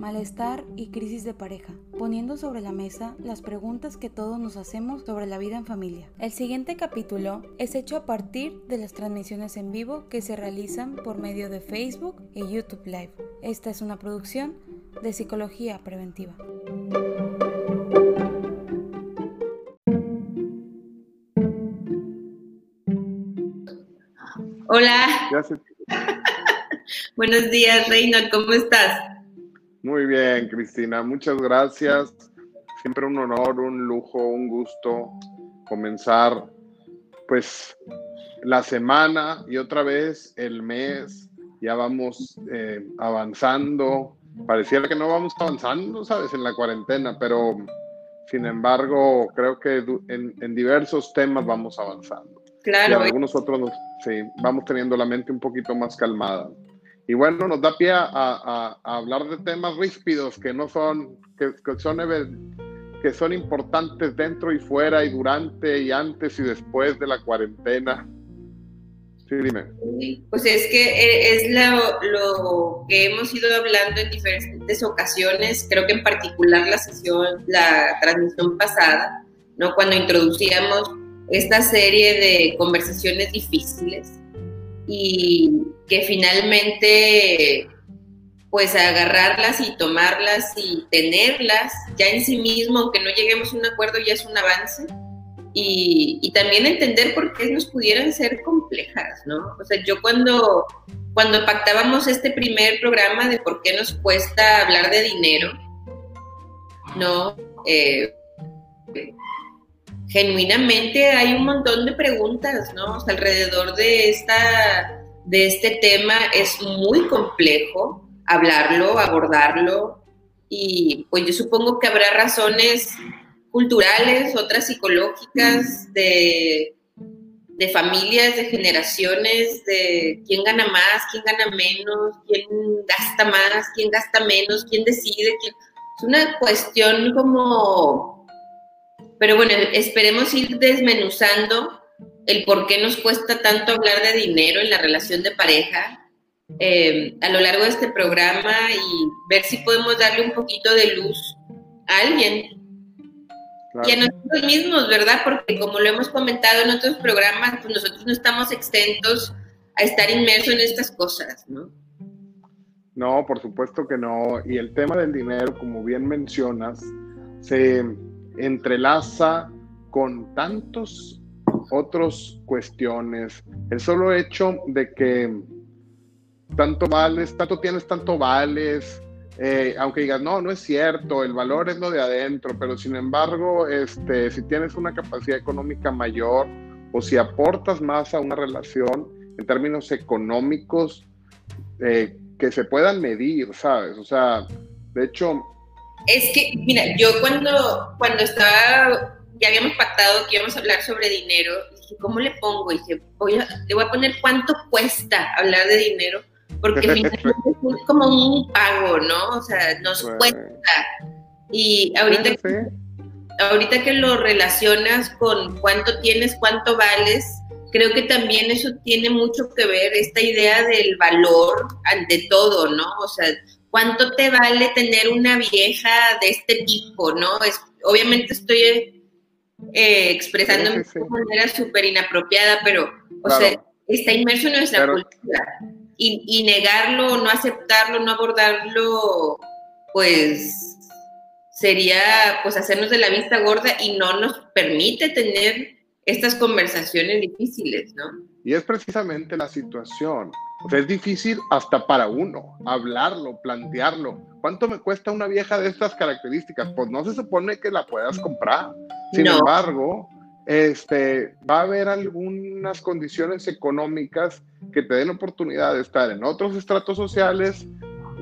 malestar y crisis de pareja, poniendo sobre la mesa las preguntas que todos nos hacemos sobre la vida en familia. El siguiente capítulo es hecho a partir de las transmisiones en vivo que se realizan por medio de Facebook y YouTube Live. Esta es una producción de Psicología Preventiva. Hola. Buenos días, Reina, ¿cómo estás? Bien, Cristina, muchas gracias. Siempre un honor, un lujo, un gusto comenzar pues la semana y otra vez el mes. Ya vamos eh, avanzando. Pareciera que no vamos avanzando, ¿sabes? En la cuarentena, pero sin embargo, creo que en, en diversos temas vamos avanzando. Claro. Y algunos otros, sí, vamos teniendo la mente un poquito más calmada. Y bueno, nos da pie a, hablar de temas ríspidos que no son, que, son que son importantes dentro y fuera y durante y antes y después de la cuarentena. Sí, dime. Pues es que e, es lo, lo, que hemos ido hablando en diferentes ocasiones, creo que en particular la sesión, la transmisión pasada, ¿no? Cuando introducíamos esta serie de conversaciones difíciles y que finalmente pues agarrarlas y tomarlas y tenerlas ya en sí mismo, aunque no lleguemos a un acuerdo, ya es un avance. Y, también entender por qué nos pudieran ser complejas, ¿no? O sea, yo cuando, cuando pactábamos este primer programa de por qué nos cuesta hablar de dinero, ¿no? Eh, genuinamente hay un montón de preguntas, ¿no? alrededor de, esta, de este tema es muy complejo hablarlo, abordarlo, y pues yo supongo que habrá razones culturales, otras psicológicas, de, de familias, de generaciones, de quién gana más, quién gana menos, quién gasta más, quién gasta menos, quién decide. Es una cuestión como pero bueno, esperemos ir desmenuzando el por qué nos cuesta tanto hablar de dinero en la relación de pareja eh, a lo largo de este programa y ver si podemos darle un poquito de luz a alguien. Y a nosotros mismos, ¿verdad? Porque como lo hemos comentado en otros programas, pues nosotros no estamos exentos a estar inmersos en estas cosas, ¿no? No, por supuesto que no. Y el tema del dinero, como bien mencionas, se entrelaza con tantos otros cuestiones. El solo hecho de que tanto vales, tanto tienes, tanto vales, eh, aunque digas, no, no es cierto, el valor es lo de adentro, pero sin embargo, este, si tienes una capacidad económica mayor o si aportas más a una relación en términos económicos eh, que se puedan medir, ¿sabes? O sea, de hecho, es que, mira, yo cuando, cuando estaba, ya habíamos pactado que íbamos a hablar sobre dinero, dije, ¿cómo le pongo? Y dije, voy a, le voy a poner cuánto cuesta hablar de dinero, porque finalmente es como un pago, ¿no? O sea, nos cuesta. Y ahorita, ahorita que lo relacionas con cuánto tienes, cuánto vales, creo que también eso tiene mucho que ver, esta idea del valor ante todo, ¿no? O sea, ¿cuánto te vale tener una vieja de este tipo, no? Es, obviamente estoy eh, expresando de manera súper inapropiada, pero, o sea, está inmerso en nuestra cultura. Y, y, negarlo, no aceptarlo, no abordarlo, pues sería pues hacernos de la vista gorda y no nos permite tener estas conversaciones difíciles, ¿no? Y es precisamente la situación. O sea, es difícil hasta para uno hablarlo, plantearlo. ¿Cuánto me cuesta una vieja de estas características? Pues no se supone que la puedas comprar. Sin embargo, este, va a haber algunas condiciones económicas que te den oportunidad de estar en otros estratos sociales,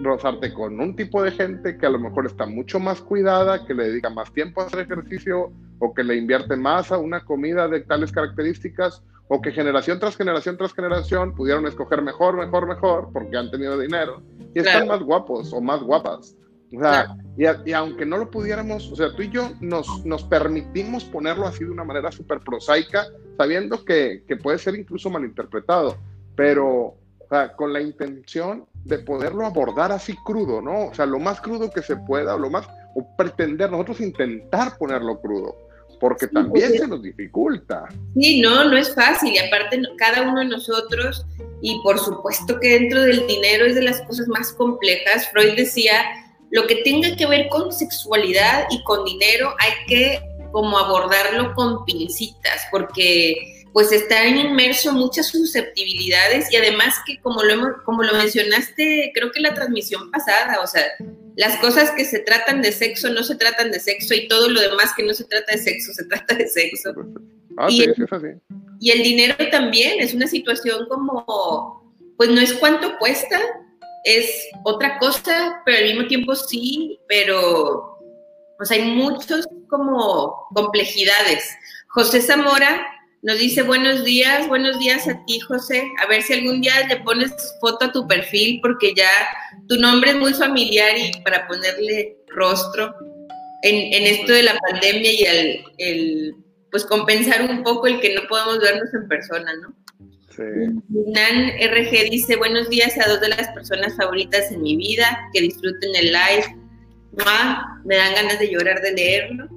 rozarte con un tipo de gente que a lo mejor está mucho más cuidada, que le dedica más tiempo a hacer ejercicio o que le invierte más a una comida de tales características o que generación tras generación tras generación pudieron escoger mejor, mejor, mejor, porque han tenido dinero y están más guapos o más guapas. O sea, y, aunque no lo pudiéramos, o sea, tú y yo nos, nos permitimos ponerlo así de una manera súper prosaica, sabiendo que, que, puede ser incluso malinterpretado, pero o sea, con la intención de poderlo abordar así crudo, ¿no? O sea, lo más crudo que se pueda, o lo más, o pretender nosotros intentar ponerlo crudo, porque también se nos dificulta. Sí, no, no es fácil, y aparte cada uno de nosotros, y por supuesto que dentro del dinero es de las cosas más complejas, Freud decía, lo que tenga que ver con sexualidad y con dinero hay que como abordarlo con pincitas, porque pues están inmerso muchas susceptibilidades y además que como lo, hemos, como lo mencionaste, creo que la transmisión pasada, o sea, las cosas que se tratan de sexo no se tratan de sexo y todo lo demás que no se trata de sexo se trata de sexo. Ah, y, el, y el dinero también es una situación como, pues no es cuánto cuesta, es otra cosa, pero al mismo tiempo sí, pero pues hay muchos como complejidades. José Zamora nos dice buenos días, buenos días a ti, José. A ver si algún día le pones foto a tu perfil, porque ya tu nombre es muy familiar y para ponerle rostro en, en esto de la pandemia y el, el, pues compensar un poco el que no podemos vernos en persona, ¿no? Sí. Nan RG dice buenos días a dos de las personas favoritas en mi vida, que disfruten el live. Me dan ganas de llorar de leerlo.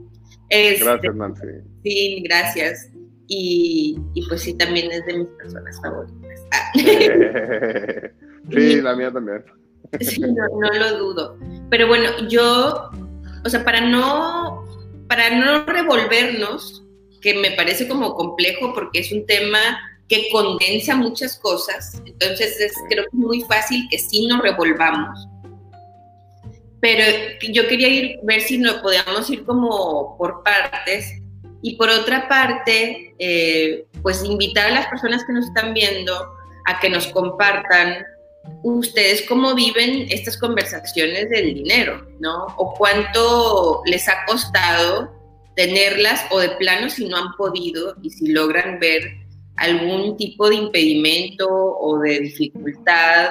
Este, gracias, Nancy. Sí, gracias y, pues sí, también es de mis personas favoritas. sí, la mía también. sí, no, lo dudo. Pero bueno, yo, o sea, para no, para no revolvernos, que me parece como complejo porque es un tema que condensa muchas cosas, entonces es, creo que es muy fácil que sí nos revolvamos. Pero yo quería ir, ver si nos podíamos ir como por partes y por otra parte, eh, pues invitar a las personas que nos están viendo a que nos compartan ustedes cómo viven estas conversaciones del dinero, ¿no? O cuánto les ha costado tenerlas o de plano si no han podido y si logran ver algún tipo de impedimento o de dificultad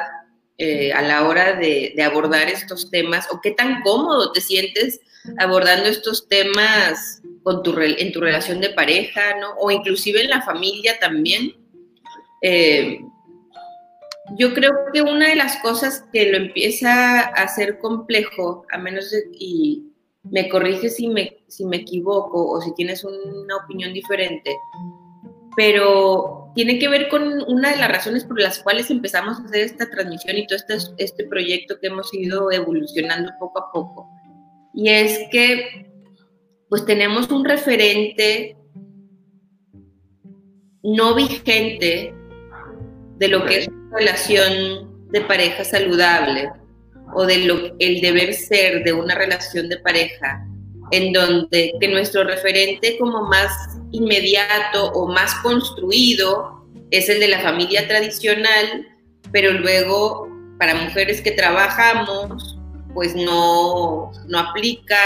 eh, a la hora de, de, abordar estos temas o qué tan cómodo te sientes abordando estos temas con tu, en tu relación de pareja, ¿no? O inclusive en la familia también. Eh, yo creo que una de las cosas que lo empieza a hacer complejo, a menos de, y me corriges si me, si me equivoco o si tienes una opinión diferente, pero tiene que ver con una de las razones por las cuales empezamos a hacer esta transmisión y todo este, este proyecto que hemos ido evolucionando poco a poco. Y es que pues tenemos un referente no vigente de lo que es una relación de pareja saludable o de lo el deber ser de una relación de pareja en donde que nuestro referente como más inmediato o más construido es el de la familia tradicional, pero luego para mujeres que trabajamos pues no, no aplica,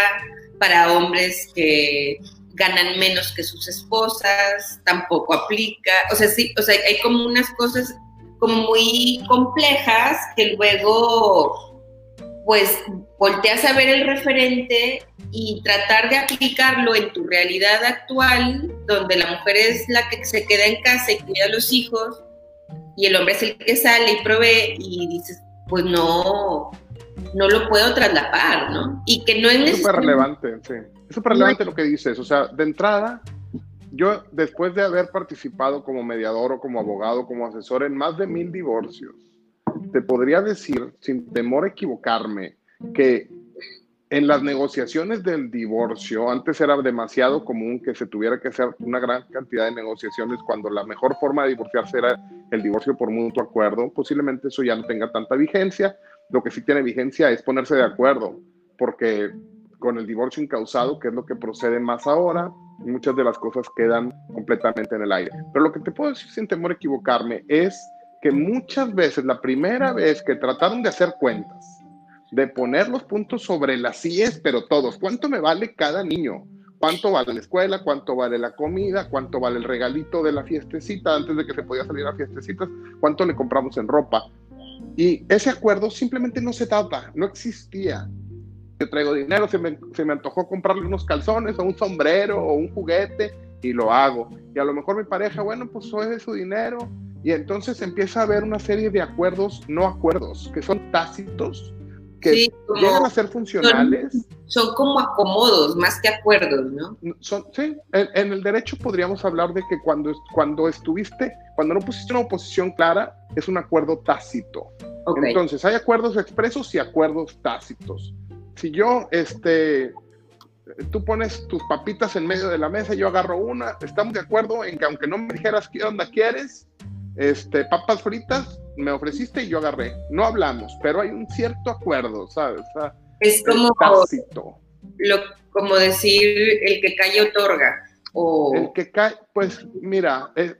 para hombres que ganan menos que sus esposas, tampoco aplica, o sea, sí, o sea, hay como unas cosas como muy complejas que luego pues volteas a ver el referente y tratar de aplicarlo en tu realidad actual, donde la mujer es la que se queda en casa y cuida a los hijos, y el hombre es el que sale y provee, y dices, pues no, no lo puedo traslapar, ¿no? Y que no es Es súper relevante, sí. Es súper relevante lo que dices. O sea, de entrada, yo después de haber participado como mediador o como abogado, como asesor en más de mil divorcios, te podría decir, sin temor a equivocarme, que en las negociaciones del divorcio, antes era demasiado común que se tuviera que hacer una gran cantidad de negociaciones cuando la mejor forma de divorciarse era el divorcio por mutuo acuerdo. Posiblemente eso ya no tenga tanta vigencia, lo que sí tiene vigencia es ponerse de acuerdo, porque con el divorcio incausado, que es lo que procede más ahora, muchas de las cosas quedan completamente en el aire. Pero lo que te puedo decir sin temor a equivocarme es que muchas veces, la primera vez que trataron de hacer cuentas, de poner los puntos sobre las CIES, pero todos, ¿cuánto me vale cada niño? ¿Cuánto vale la escuela? ¿Cuánto vale la comida? ¿Cuánto vale el regalito de la fiestecita antes de que se podía salir a fiestecitas? ¿Cuánto le compramos en ropa? Y ese acuerdo simplemente no se daba, no existía. Yo traigo dinero, se me, se me antojó comprarle unos calzones o un sombrero o un juguete y lo hago. Y a lo mejor mi pareja, bueno, pues es su dinero Y entonces empieza a haber una serie de acuerdos, no acuerdos, que son tácitos, que llegan a ser funcionales. Son, como acomodos, más que acuerdos, ¿no? Son, sí, en, el derecho podríamos hablar de que cuando, cuando estuviste, cuando no pusiste una oposición clara, es un acuerdo tácito. Entonces, hay acuerdos expresos y acuerdos tácitos. Si yo, este, tú pones tus papitas en medio de la mesa, yo agarro una, estamos de acuerdo en que aunque no me dijeras qué onda quieres, este, papas fritas, me ofreciste y yo agarré. No hablamos, pero hay un cierto acuerdo, ¿sabes? es como, Lo, como decir el que cae otorga. O... El que cae, pues mira, eh,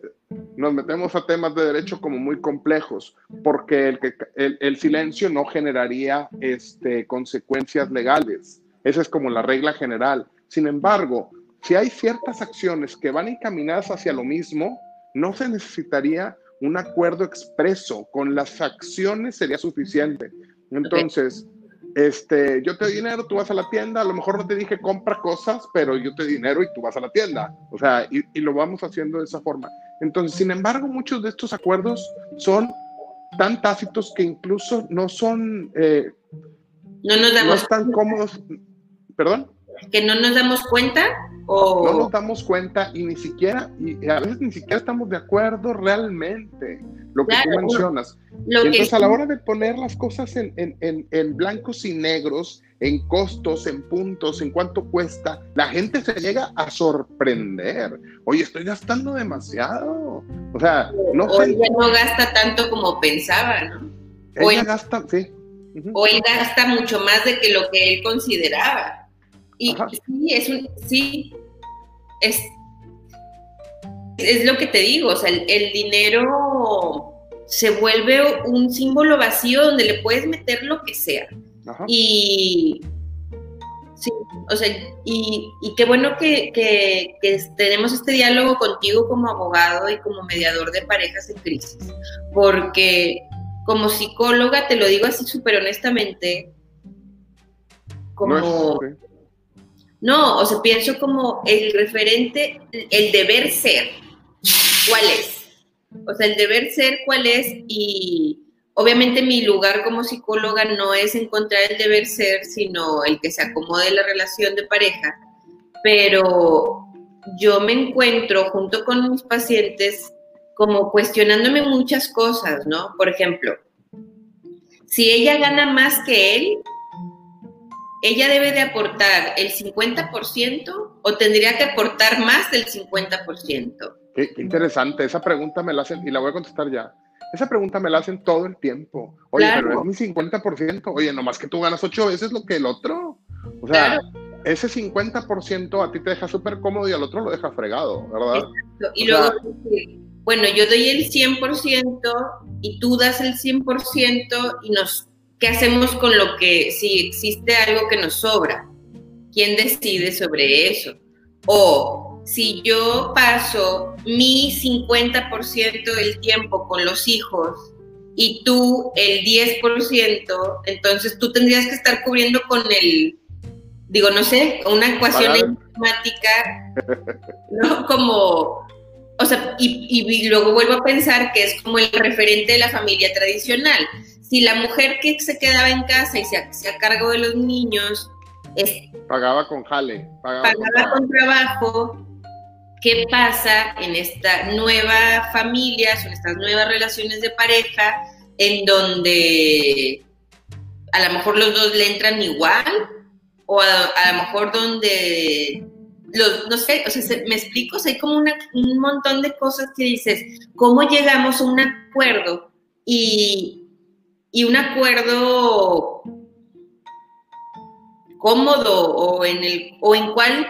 nos metemos a temas de derecho como muy complejos, porque el, que, el, silencio no generaría este, consecuencias legales. Esa es como la regla general. Sin embargo, si hay ciertas acciones que van encaminadas hacia lo mismo, no se necesitaría un acuerdo expreso, con las acciones sería suficiente. Entonces, este, yo te doy dinero, tú vas a la tienda, a lo mejor no te dije compra cosas, pero yo te doy dinero y tú vas a la tienda. O sea, y, lo vamos haciendo de esa forma. Entonces, sin embargo, muchos de estos acuerdos son tan tácitos que incluso no son, eh, no nos damos no están cómodos. ¿Perdón? Que no nos damos cuenta o... No nos damos cuenta y ni siquiera, y a veces ni siquiera estamos de acuerdo realmente, lo que tú mencionas. Entonces, a la hora de poner las cosas en, en, en, blancos y negros, en costos, en puntos, en cuánto cuesta, la gente se llega a sorprender. Oye, estoy gastando demasiado. O sea, no o ella no gasta tanto como pensaba, ¿no? Ella gasta, sí. O él gasta mucho más de que lo que él consideraba. Y sí, es un, sí, es, es lo que te digo, o sea, el, dinero se vuelve un símbolo vacío donde le puedes meter lo que sea. Y sí, o sea, y, qué bueno que, que, tenemos este diálogo contigo como abogado y como mediador de parejas en crisis, porque como psicóloga, te lo digo así súper honestamente, como... No, o sea, pienso como el referente, el deber ser, ¿cuál es? O sea, el deber ser, ¿cuál es? Y obviamente mi lugar como psicóloga no es encontrar el deber ser, sino el que se acomode la relación de pareja, pero yo me encuentro junto con mis pacientes como cuestionándome muchas cosas, ¿no? Por ejemplo, si ella gana más que él, ella debe de aportar el 50% o tendría que aportar más del 50%? Qué, interesante, esa pregunta me la hacen y la voy a contestar ya. Esa pregunta me la hacen todo el tiempo. Oye, pero es mi 50%. Oye, nomás que tú ganas ocho veces lo que el otro. O sea, ese 50% a ti te deja súper cómodo y al otro lo deja fregado, ¿verdad? Y luego, bueno, yo doy el 100% y tú das el 100% y nos ¿Qué hacemos con lo que, si existe algo que nos sobra? ¿Quién decide sobre eso? O si yo paso mi 50% del tiempo con los hijos y tú el 10%, entonces tú tendrías que estar cubriendo con el, digo, no sé, una ecuación matemática, ¿no? Como, o sea, y, y, luego vuelvo a pensar que es como el referente de la familia tradicional si la mujer que se quedaba en casa y se hacía cargo de los niños pagaba con jale, pagaba, con, trabajo, ¿qué pasa en esta nueva familia, en estas nuevas relaciones de pareja, en donde a lo mejor los dos le entran igual, o a, lo mejor donde los, no sé, o sea, me explico, o sea, hay como un montón de cosas que dices, ¿cómo llegamos a un acuerdo? Y, y un acuerdo cómodo o en el o en cuál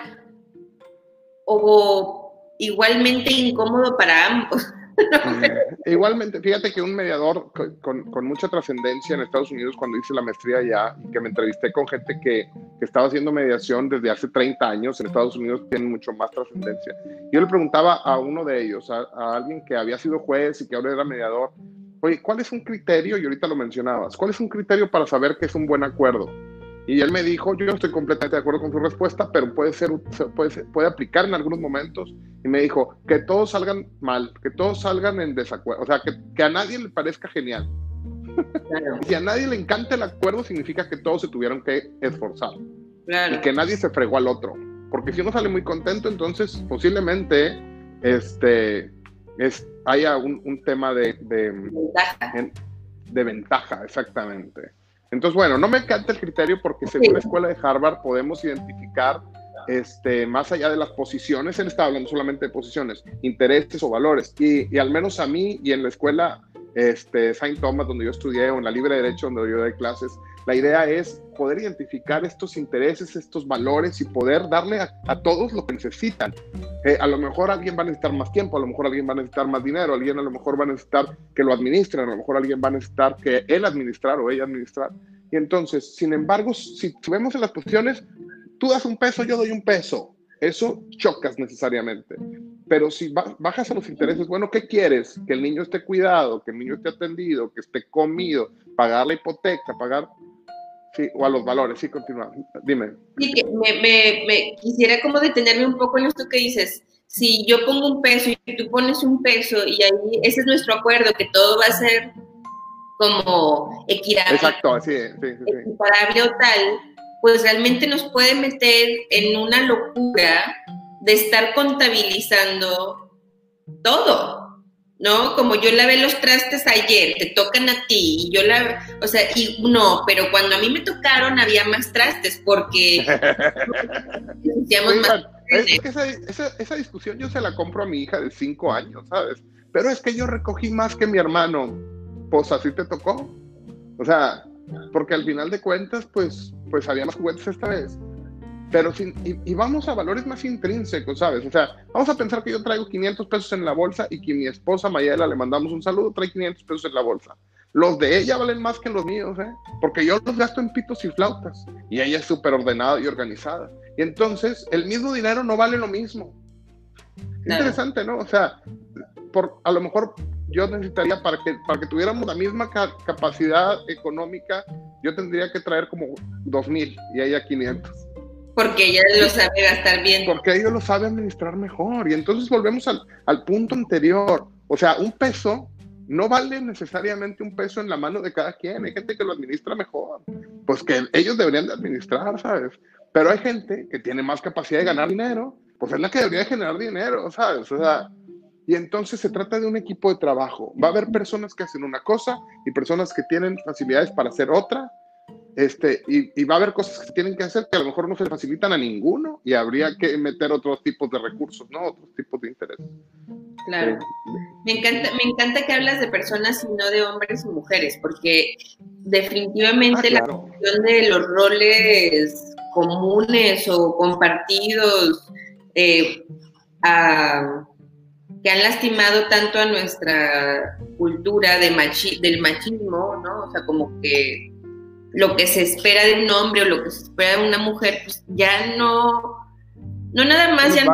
o igualmente incómodo para ambos. igualmente, fíjate que un mediador con, mucha trascendencia en Estados Unidos cuando hice la maestría allá y que me entrevisté con gente que, estaba haciendo mediación desde hace 30 años en Estados Unidos tienen mucho más trascendencia. Yo le preguntaba a uno de ellos, a alguien que había sido juez y que ahora era mediador, Oye, ¿cuál es un criterio? Y ahorita lo mencionabas. ¿Cuál es un criterio para saber que es un buen acuerdo? Y él me dijo, yo no estoy completamente de acuerdo con su respuesta, pero puede ser, puede, puede aplicar en algunos momentos. Y me dijo, que todos salgan mal, que todos salgan en desacuerdo, o sea, que, que a nadie le parezca genial. y si a nadie le encanta el acuerdo, significa que todos se tuvieron que esforzar. Y que nadie se fregó al otro. Porque si uno sale muy contento, entonces posiblemente este, es, haya un, un tema de, de, ventaja. de ventaja, exactamente. Entonces, bueno, no me encanta el criterio porque según la escuela de Harvard podemos identificar, este, más allá de las posiciones, él está hablando solamente de posiciones, intereses o valores. Y, y al menos a mí y en la escuela este, Saint Thomas, donde yo estudié, o en la Libre Derecho, donde yo doy clases, la idea es poder identificar estos intereses, estos valores y poder darle a, todos lo que necesitan. Eh, a lo mejor alguien va a necesitar más tiempo, a lo mejor alguien va a necesitar más dinero, alguien a lo mejor va a necesitar que lo administren, a lo mejor alguien va a necesitar que él administrar o ella administrar. Y entonces, sin embargo, si vemos en las posiciones, tú das un peso, yo doy un peso. Eso chocas necesariamente. Pero si bajas a los intereses, bueno, ¿qué quieres? Que el niño esté cuidado, que el niño esté atendido, que esté comido, pagar la hipoteca, pagar Sí, o a los valores, sí, continúa. Dime. Sí, que me, me, quisiera como detenerme un poco en esto que dices. Si yo pongo un peso y tú pones un peso y ahí ese es nuestro acuerdo, que todo va a ser como equitable. Exacto, sí, sí, sí. Equiparable o tal, pues realmente nos puede meter en una locura de estar contabilizando todo. ¿No? Como yo lavé los trastes ayer, te tocan a ti, y yo la, o sea, y no, pero cuando a mí me tocaron había más trastes porque más es que esa, esa, discusión yo se la compro a mi hija de cinco años, ¿sabes? Pero es que yo recogí más que mi hermano, pues así te tocó. O sea, porque al final de cuentas, pues, pues había más juguetes esta vez pero sin, y, vamos a valores más intrínsecos, ¿sabes? O sea, vamos a pensar que yo traigo 500 pesos en la bolsa y que mi esposa Mayela le mandamos un saludo, trae 500 pesos en la bolsa. Los de ella valen más que los míos, ¿eh? Porque yo los gasto en pitos y flautas y ella es súper ordenada y organizada. Y entonces el mismo dinero no vale lo mismo. Interesante, ¿no? O sea, por, a lo mejor yo necesitaría para que, para que tuviéramos la misma capacidad económica, yo tendría que traer como 2.000 y ella 500. Porque ella lo sabe gastar bien. Porque ella lo sabe administrar mejor. Y entonces volvemos al, al, punto anterior. O sea, un peso no vale necesariamente un peso en la mano de cada quien. Hay gente que lo administra mejor. Pues que ellos deberían de administrar, ¿sabes? Pero hay gente que tiene más capacidad de ganar dinero. Pues es la que debería generar dinero, ¿sabes? O sea, y entonces se trata de un equipo de trabajo. Va a haber personas que hacen una cosa y personas que tienen facilidades para hacer otra este, y, va a haber cosas que se tienen que hacer que a lo mejor no se facilitan a ninguno y habría que meter otros tipos de recursos, ¿no? Otros tipos de intereses. Claro. Me encanta, me encanta que hablas de personas y no de hombres y mujeres, porque definitivamente ah, la cuestión de los roles comunes o compartidos eh, que han lastimado tanto a nuestra cultura de del machismo, ¿no? O sea, como que lo que se espera de un hombre o lo que se espera de una mujer, pues ya no, no nada más ya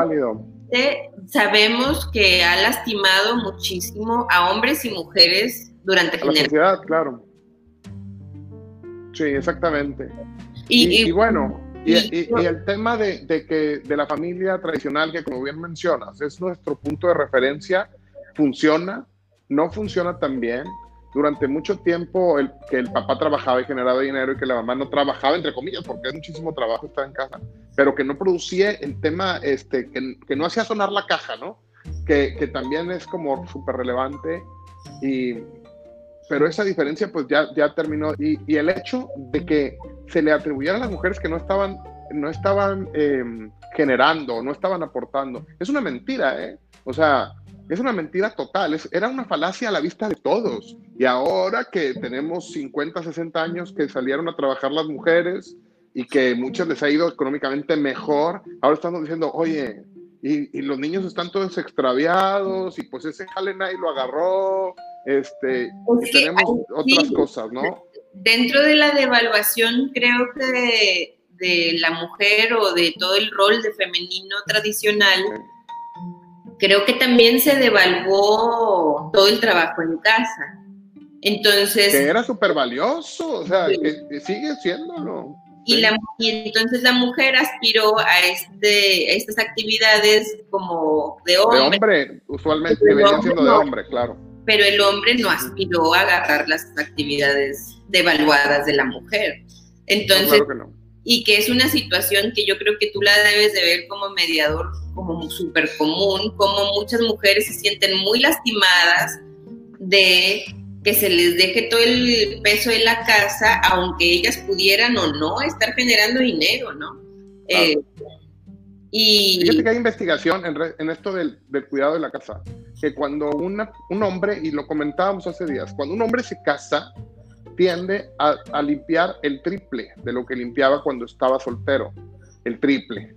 sabemos que ha lastimado muchísimo a hombres y mujeres durante la sociedad, claro. Sí, exactamente. Y, bueno, y, el tema de, de, que de la familia tradicional, que como bien mencionas, es nuestro punto de referencia, funciona, no funciona tan bien durante mucho tiempo el, que el papá trabajaba y generaba dinero y que la mamá no trabajaba, entre comillas, porque es muchísimo trabajo estar en casa, pero que no producía el tema, este, que, que no hacía sonar la caja, ¿no? Que, que también es como súper relevante y pero esa diferencia pues ya, ya terminó y, y, el hecho de que se le atribuyera a las mujeres que no estaban no estaban eh, generando, no estaban aportando, es una mentira, ¿eh? O sea, es una mentira total, era una falacia a la vista de todos. Y ahora que tenemos 50, 60 años que salieron a trabajar las mujeres y que muchas les ha ido económicamente mejor, ahora estamos diciendo, oye, y, los niños están todos extraviados y pues ese jale y lo agarró, este, tenemos otras cosas, ¿no? Dentro de la devaluación creo que de, la mujer o de todo el rol de femenino tradicional, creo que también se devaluó todo el trabajo en casa. Entonces... Que era súper valioso, o sea, que, sigue siéndolo. Y, la, y entonces la mujer aspiró a, este, a estas actividades como de hombre. De hombre, usualmente, que venía siendo de hombre, claro. Pero el hombre no aspiró a agarrar las actividades devaluadas de la mujer. Entonces, y que es una situación que yo creo que tú la debes de ver como mediador, como súper común, como muchas mujeres se sienten muy lastimadas de que se les deje todo el peso de la casa, aunque ellas pudieran o no estar generando dinero, ¿no? Eh, y Fíjate que hay investigación en, esto del, cuidado de la casa, que cuando una, un hombre, y lo comentábamos hace días, cuando un hombre se casa, tiende a, a limpiar el triple de lo que limpiaba cuando estaba soltero, el triple.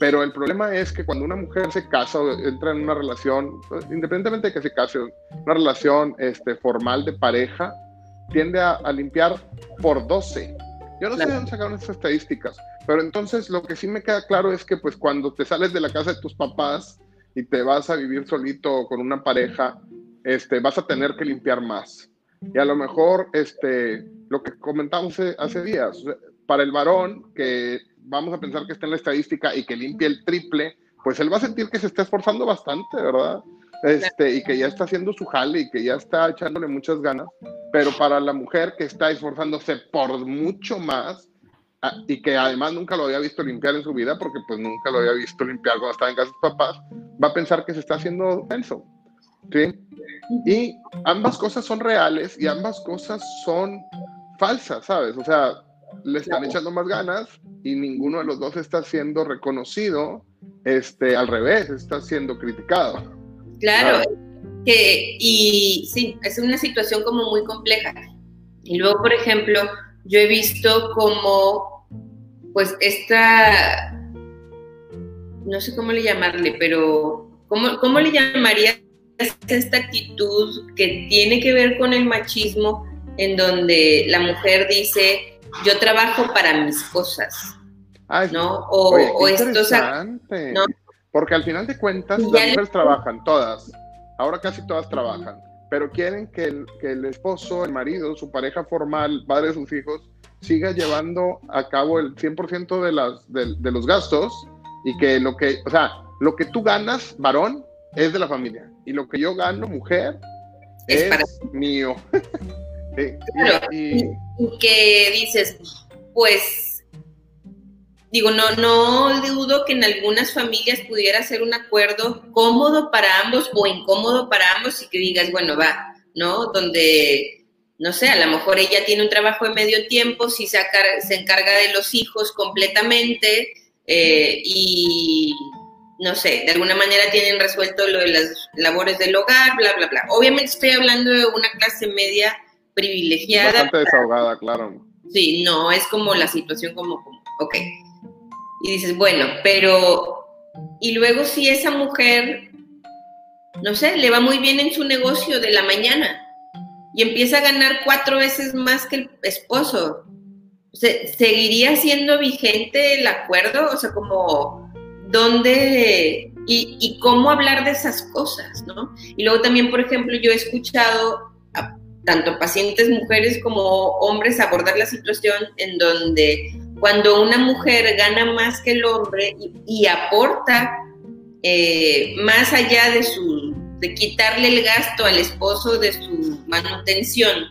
Pero el problema es que cuando una mujer se casa o entra en una relación, independientemente de que se case, una relación este, formal de pareja, tiende a, limpiar por 12. Yo no sé de dónde sacaron esas estadísticas, pero entonces lo que sí me queda claro es que pues cuando te sales de la casa de tus papás y te vas a vivir solito con una pareja, este, vas a tener que limpiar más. Y a lo mejor este, lo que comentamos hace días, para el varón que vamos a pensar que está en la estadística y que limpie el triple, pues él va a sentir que se está esforzando bastante, ¿verdad? Este, y que ya está haciendo su jale y que ya está echándole muchas ganas, pero para la mujer que está esforzándose por mucho más ah, y que además nunca lo había visto limpiar en su vida, porque pues nunca lo había visto limpiar cuando estaba en casa de sus papás, va a pensar que se está haciendo eso. ¿Sí? Y ambas cosas son reales y ambas cosas son falsas, ¿sabes? O sea, le están echando más ganas y ninguno de los dos está siendo reconocido, este, al revés, está siendo criticado. Claro, que, y sí, es una situación como muy compleja. Y luego, por ejemplo, yo he visto como, pues, esta, no sé cómo le llamarle, pero, ¿cómo, cómo le llamarías esta actitud que tiene que ver con el machismo, en donde la mujer dice, yo trabajo para mis cosas. ¿no? O, Porque al final de cuentas, las mujeres trabajan, todas. Ahora casi todas trabajan. Pero quieren que el, que el esposo, el marido, su pareja formal, padre de sus hijos, siga llevando a cabo el 100% de, las, de, los gastos y que lo que, o sea, lo que tú ganas, varón, es de la familia. Y lo que yo gano, mujer, es, mío. y, que dices, pues, digo, no, no dudo que en algunas familias pudiera ser un acuerdo cómodo para ambos o incómodo para ambos y que digas, bueno, va, ¿no? Donde, no sé, a lo mejor ella tiene un trabajo de medio tiempo, si se, se encarga de los hijos completamente eh, y no sé, de alguna manera tienen resuelto lo de las labores del hogar, bla, bla, bla. Obviamente estoy hablando de una clase media privilegiada. Bastante desahogada, claro. Sí, no, es como la situación como, como, ok. Y dices, bueno, pero, y luego si esa mujer, no sé, le va muy bien en su negocio de la mañana y empieza a ganar cuatro veces más que el esposo, ¿seguiría siendo vigente el acuerdo? O sea, como, ¿dónde y, cómo hablar de esas cosas, ¿no? Y luego también, por ejemplo, yo he escuchado tanto pacientes mujeres como hombres abordar la situación en donde cuando una mujer gana más que el hombre y, aporta eh, más allá de su de quitarle el gasto al esposo de su manutención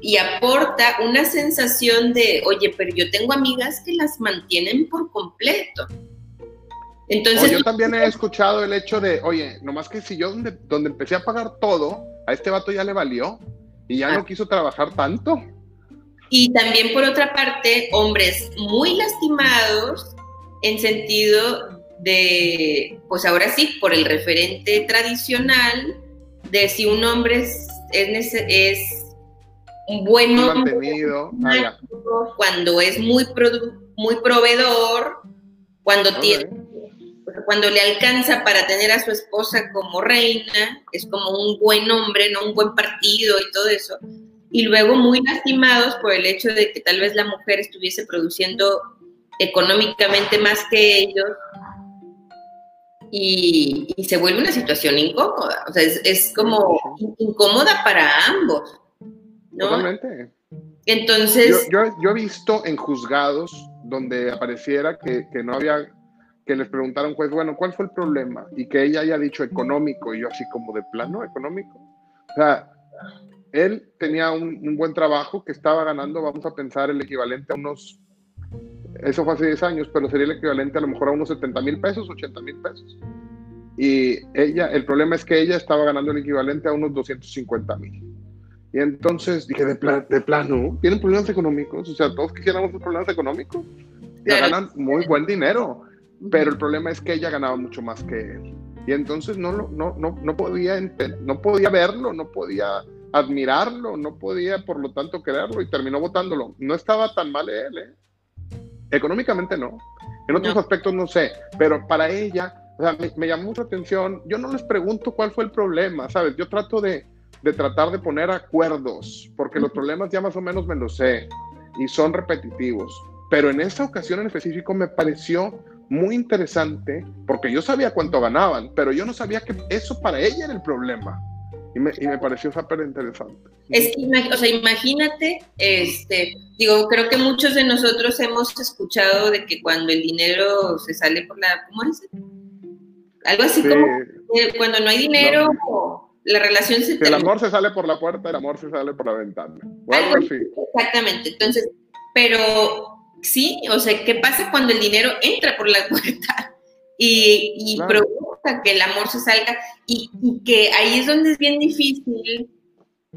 y aporta una sensación de, oye, pero yo tengo amigas que las mantienen por completo. Entonces, yo también he escuchado el hecho de, oye, nomás que si yo donde, donde empecé a pagar todo, a este vato ya le valió y ya no ah. quiso trabajar tanto. Y también por otra parte, hombres muy lastimados en sentido de, pues ahora sí, por el referente tradicional de si un hombre es, es, un buen hombre, ah, cuando es muy, muy proveedor, cuando tiene cuando le alcanza para tener a su esposa como reina, es como un buen hombre, no un buen partido y todo eso. Y luego muy lastimados por el hecho de que tal vez la mujer estuviese produciendo económicamente más que ellos y, se vuelve una situación incómoda. O sea, es, como incómoda para ambos. ¿no? Totalmente. Entonces. Yo, yo, he visto en juzgados donde apareciera que, que no había, que les preguntara un juez, bueno, ¿cuál fue el problema? Y que ella haya dicho económico, y yo así como de plano económico. O sea, él tenía un, un, buen trabajo que estaba ganando, vamos a pensar, el equivalente a unos, eso fue hace 10 años, pero sería el equivalente a lo mejor a unos 70 mil pesos, 80 mil pesos. Y ella, el problema es que ella estaba ganando el equivalente a unos 250 mil. Y entonces dije, de, de plano, ¿tienen problemas económicos? O sea, todos quisiéramos problemas económicos. Ya ganan muy buen dinero, pero el problema es que ella ganaba mucho más que él. Y entonces no, no, no, no, podía, no podía verlo, no podía admirarlo, no podía por lo tanto quererlo y terminó votándolo. No estaba tan mal él, ¿eh? Económicamente no. En otros aspectos no sé, pero para ella, o sea, me, me llamó mucha atención. Yo no les pregunto cuál fue el problema, ¿sabes? Yo trato de, de tratar de poner acuerdos, porque los problemas ya más o menos me los sé y son repetitivos. Pero en esa ocasión en específico me pareció muy interesante, porque yo sabía cuánto ganaban, pero yo no sabía que eso para ella era el problema. Y me, y me pareció súper interesante. Es que, o sea, imagínate, este, digo, creo que muchos de nosotros hemos escuchado de que cuando el dinero se sale por la, ¿cómo dice? Algo así como cuando no hay dinero, la relación se El amor se sale por la puerta, el amor se sale por la ventana. Exactamente. Entonces, pero sí, o sea, ¿qué pasa cuando el dinero entra por la puerta y, provoca que el amor se salga? Y, y, que ahí es donde es bien difícil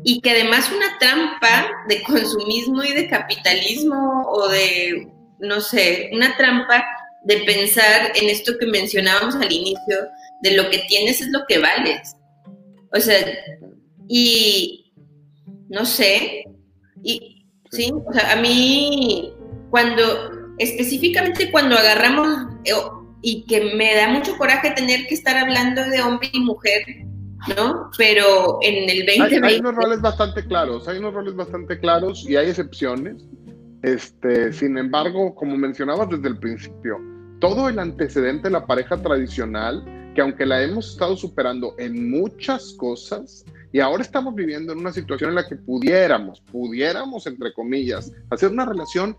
y que además una trampa de consumismo y de capitalismo o de, no sé, una trampa de pensar en esto que mencionábamos al inicio, de lo que tienes es lo que vales. O sea, y no sé, y sí, o sea, a mí cuando, específicamente cuando agarramos, eh, y que me da mucho coraje tener que estar hablando de hombre y mujer, ¿no? Pero en el 2020... Hay, hay unos roles bastante claros, hay unos roles bastante claros y hay excepciones. Este, sin embargo, como mencionabas desde el principio, todo el antecedente de la pareja tradicional que aunque la hemos estado superando en muchas cosas, y ahora estamos viviendo en una situación en la que pudiéramos, pudiéramos, entre comillas, hacer una relación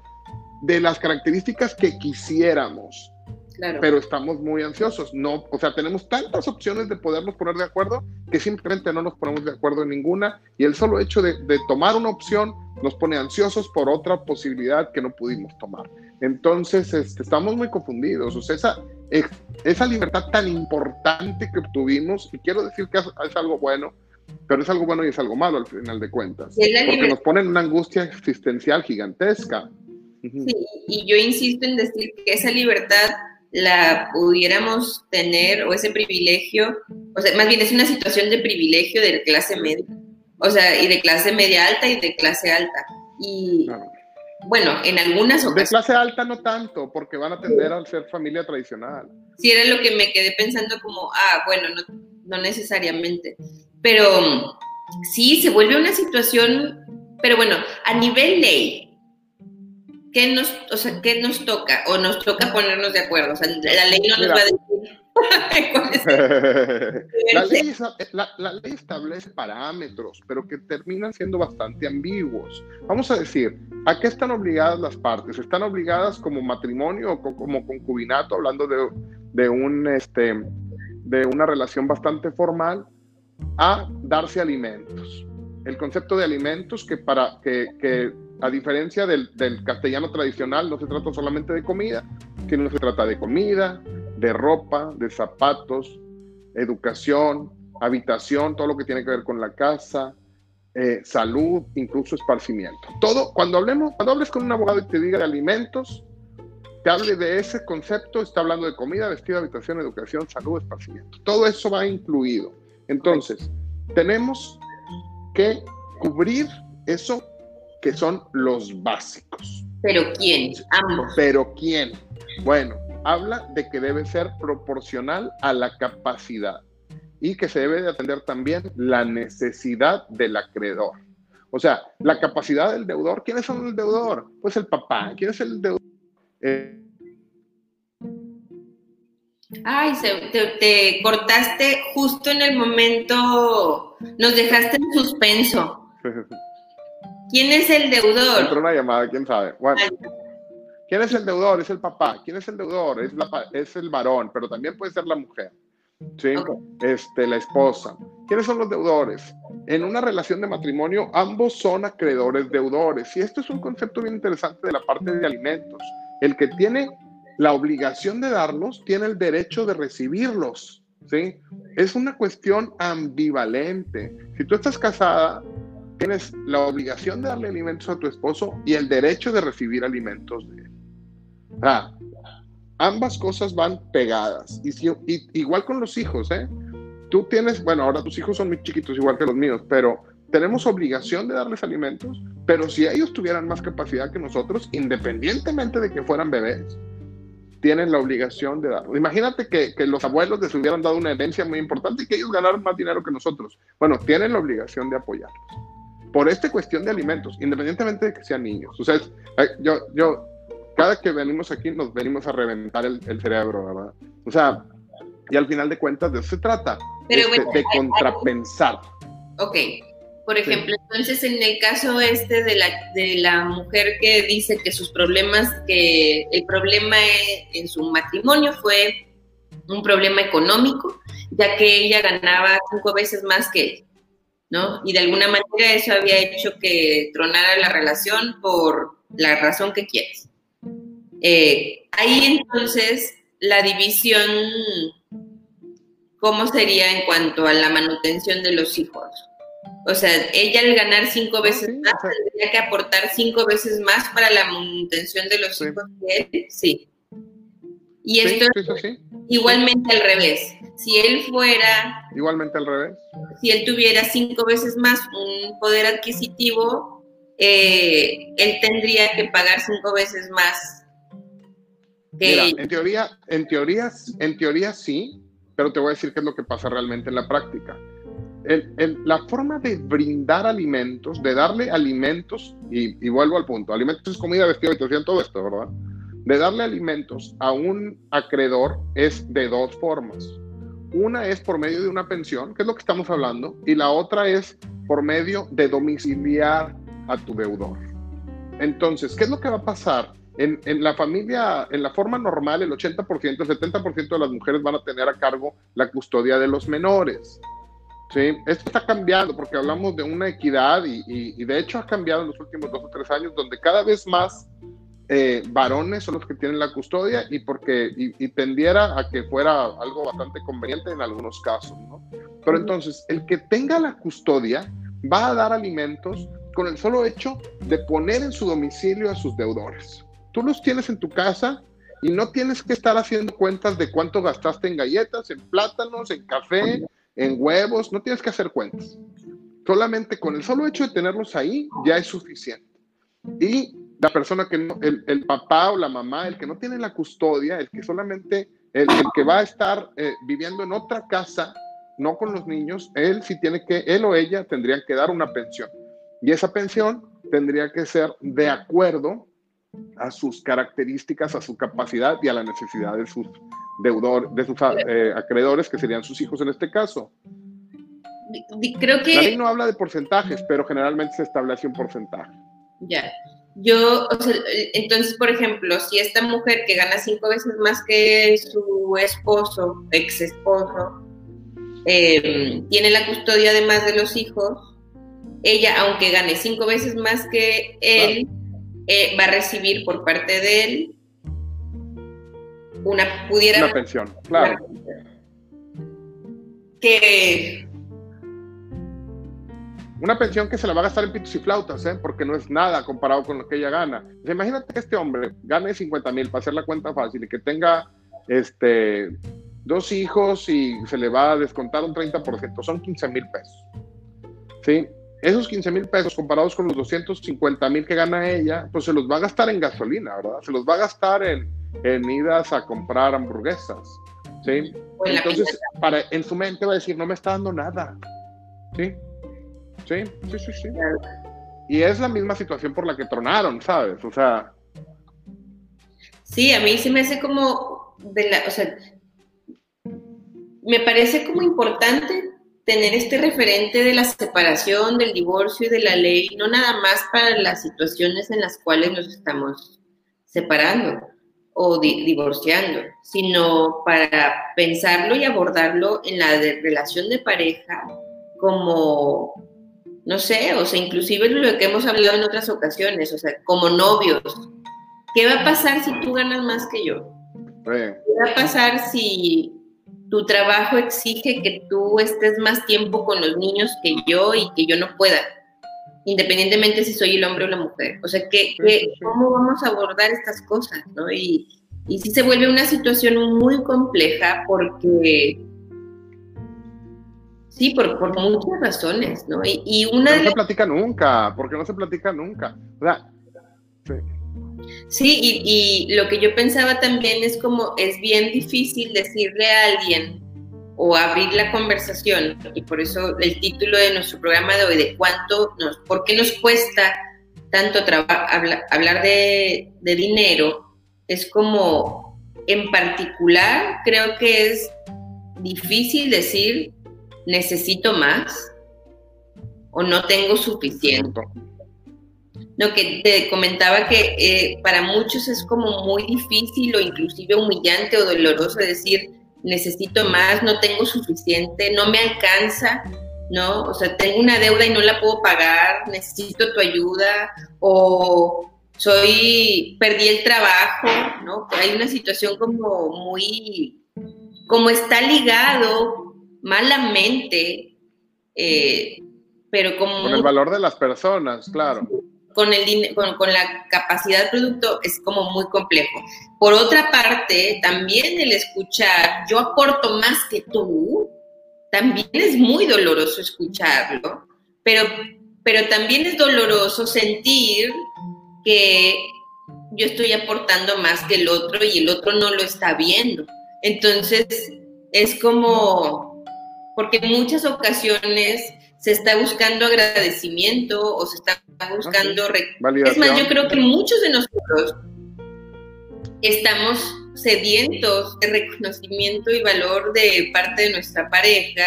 de las características que quisiéramos. Pero estamos muy ansiosos. No, o sea, tenemos tantas opciones de podernos poner de acuerdo que simplemente no nos ponemos de acuerdo en ninguna. Y el solo hecho de, de tomar una opción nos pone ansiosos por otra posibilidad que no pudimos tomar. Entonces, este, estamos muy confundidos. O sea, esa, esa libertad tan importante que obtuvimos, y quiero decir que es, algo bueno, pero es algo bueno y es algo malo al final de cuentas, porque nos ponen una angustia existencial gigantesca. Sí, y yo insisto en decir que esa libertad la pudiéramos tener, o ese privilegio, o sea, más bien es una situación de privilegio de clase media, o sea, y de clase media alta y de clase alta. Y, bueno, en algunas ocasiones. De clase alta no tanto, porque van a tender a ser familia tradicional. Sí, era lo que me quedé pensando como, ah, bueno, no, no necesariamente. Pero sí, se vuelve una situación, pero bueno, a nivel ley, ¿qué nos, o sea, ¿qué nos toca? O nos toca ponernos de acuerdo. O sea, la ley no nos va a decir la, ley, la, ley, establece parámetros, pero que terminan siendo bastante ambiguos. Vamos a decir, ¿a qué están obligadas las partes? ¿Están obligadas como matrimonio o como concubinato, hablando de, de, un, este, de una relación bastante formal, a darse alimentos? El concepto de alimentos que, para, que, que a diferencia del, castellano tradicional, no se trata solamente de comida, sino se trata de comida, de ropa, de zapatos, educación, habitación, todo lo que tiene que ver con la casa, eh, salud, incluso esparcimiento. Todo, cuando hablemos, cuando hables con un abogado y te diga de alimentos, te hable de ese concepto, está hablando de comida, vestido, habitación, educación, salud, esparcimiento. Todo eso va incluido. Entonces, tenemos que cubrir eso que son los básicos. ¿Pero quién? Ambos. ¿Pero quién? Bueno, habla de que debe ser proporcional a la capacidad y que se debe de atender también la necesidad del acreedor. O sea, la capacidad del deudor. ¿Quién es el deudor? Pues el papá. ¿Quién es el deudor? Eh, Ay, te, cortaste justo en el momento, nos dejaste en suspenso. ¿Quién es el deudor? Entró una llamada, quién sabe. Bueno, ¿Quién es el deudor? Es el papá. ¿Quién es el deudor? Es, la, es el varón, pero también puede ser la mujer. ¿sí? Este, la esposa. ¿Quiénes son los deudores? En una relación de matrimonio, ambos son acreedores deudores. Y esto es un concepto bien interesante de la parte de alimentos. El que tiene la obligación de darlos tiene el derecho de recibirlos. ¿sí? Es una cuestión ambivalente. Si tú estás casada, tienes la obligación de darle alimentos a tu esposo y el derecho de recibir alimentos de él. Ah, ambas cosas van pegadas. Y, igual con los hijos, ¿eh? Tú tienes, bueno, ahora tus hijos son muy chiquitos, igual que los míos, pero tenemos obligación de darles alimentos, pero si ellos tuvieran más capacidad que nosotros, independientemente de que fueran bebés, tienen la obligación de dar. Imagínate que, que, los abuelos les hubieran dado una herencia muy importante y que ellos ganaron más dinero que nosotros. Bueno, tienen la obligación de apoyarlos. Por esta cuestión de alimentos, independientemente de que sean niños. O sea, yo, yo cada que venimos aquí nos venimos a reventar el, cerebro, ¿verdad? O sea, y al final de cuentas de eso se trata, este, de contrapensar. Ok, por ejemplo, entonces en el caso este de la, de la mujer que dice que sus problemas, que el problema en su matrimonio fue un problema económico, ya que ella ganaba cinco veces más que él, ¿no? Y de alguna manera eso había hecho que tronara la relación por la razón que quieres. Eh, ahí entonces la división, ¿cómo sería en cuanto a la manutención de los hijos? O sea, ella al ganar cinco veces más tendría que aportar cinco veces más para la manutención de los hijos que él, sí. Y esto es igualmente al revés. Si él fuera... Igualmente al revés. Si él tuviera cinco veces más un poder adquisitivo, eh, él tendría que pagar cinco veces más Mira, en teoría, en teoría, en teoría sí, pero te voy a decir qué es lo que pasa realmente en la práctica. la forma de brindar alimentos, de darle alimentos, y, vuelvo al punto, alimentos es comida, vestido, habitación, todo esto, ¿verdad? De darle alimentos a un acreedor es de dos formas. Una es por medio de una pensión, que es lo que estamos hablando, y la otra es por medio de domiciliar a tu deudor. Entonces, ¿qué es lo que va a pasar? En, la familia, en la forma normal, el 80%, el 70% de las mujeres van a tener a cargo la custodia de los menores. ¿sí? Esto está cambiando porque hablamos de una equidad y, de hecho ha cambiado en los últimos dos o tres años, donde cada vez más eh, varones son los que tienen la custodia y porque y, tendiera a que fuera algo bastante conveniente en algunos casos. ¿no? Pero entonces, el que tenga la custodia va a dar alimentos con el solo hecho de poner en su domicilio a sus deudores. Tú los tienes en tu casa y no tienes que estar haciendo cuentas de cuánto gastaste en galletas, en plátanos, en café, en huevos, no tienes que hacer cuentas. Solamente con el solo hecho de tenerlos ahí ya es suficiente. Y la persona que no, el, papá o la mamá, el que no tiene la custodia, el que solamente, el, que va a estar eh, viviendo en otra casa, no con los niños, él sí tiene que, él o ella tendrían que dar una pensión. Y esa pensión tendría que ser de acuerdo a sus características, a su capacidad y a la necesidad de sus deudores, de sus eh, acreedores, que serían sus hijos en este caso. Creo que... La ley no habla de porcentajes, pero generalmente se establece un porcentaje. Ya. Yo, entonces, por ejemplo, si esta mujer que gana cinco veces más que su esposo, ex esposo, em, tiene la custodia además de los hijos, ella, aunque gane cinco veces más que él, eh, va a recibir por parte de él una pudiera una pensión, claro. Que una pensión que se la va a gastar en pitos y flautas, ¿eh? porque no es nada comparado con lo que ella gana. imagínate que este hombre gane 50 mil para hacer la cuenta fácil y que tenga este, dos hijos y se le va a descontar un 30%, son 15 mil pesos. ¿Sí? esos 15 mil pesos comparados con los 250 mil que gana ella, pues se los va a gastar en gasolina, ¿verdad? Se los va a gastar en, en idas a comprar hamburguesas, ¿sí? Entonces, para, en su mente va a decir, no me está dando nada, ¿sí? Sí, sí, sí, sí. Y es la misma situación por la que tronaron, ¿sabes? O sea... Sí, a mí se me hace como, de la, o sea, me parece como importante tener este referente de la separación, del divorcio y de la ley, no nada más para las situaciones en las cuales nos estamos separando o divorciando, sino para pensarlo y abordarlo en la relación de pareja como, no sé, o sea, inclusive lo que hemos hablado en otras ocasiones, o sea, como novios. ¿Qué va a pasar si tú ganas más que yo? ¿Qué va a pasar si tu trabajo exige que tú estés más tiempo con los niños que yo y que yo no pueda? independientemente si soy el hombre o la mujer. O sea, que, ¿cómo vamos a abordar estas cosas? ¿no? Y, y sí se vuelve una situación muy compleja porque, sí, por, por muchas razones, ¿no? Y, una no se platica nunca, porque no se platica nunca. O sea, sí. Sí, y, y, lo que yo pensaba también es como es bien difícil decirle a alguien o abrir la conversación, y por eso el título de nuestro programa de hoy, de cuánto nos, por qué nos cuesta tanto hablar, hablar de, de, dinero, es como, en particular, creo que es difícil decir, necesito más o no tengo suficiente. Lo que te comentaba que eh, para muchos es como muy difícil o inclusive humillante o doloroso decir, necesito más, no tengo suficiente, no me alcanza, ¿no? O sea, tengo una deuda y no la puedo pagar, necesito tu ayuda, o soy, perdí el trabajo, ¿no? Hay una situación como muy, como está ligado malamente, eh, pero como... Con el valor de las personas, claro con, el, con, con la capacidad del producto es como muy complejo. Por otra parte, también el escuchar, yo aporto más que tú, también es muy doloroso escucharlo, pero, pero también es doloroso sentir que yo estoy aportando más que el otro y el otro no lo está viendo. Entonces, es como, porque en muchas ocasiones se está buscando agradecimiento o se está buscando... Es más, yo creo que muchos de nosotros estamos sedientos de reconocimiento y valor de parte de nuestra pareja,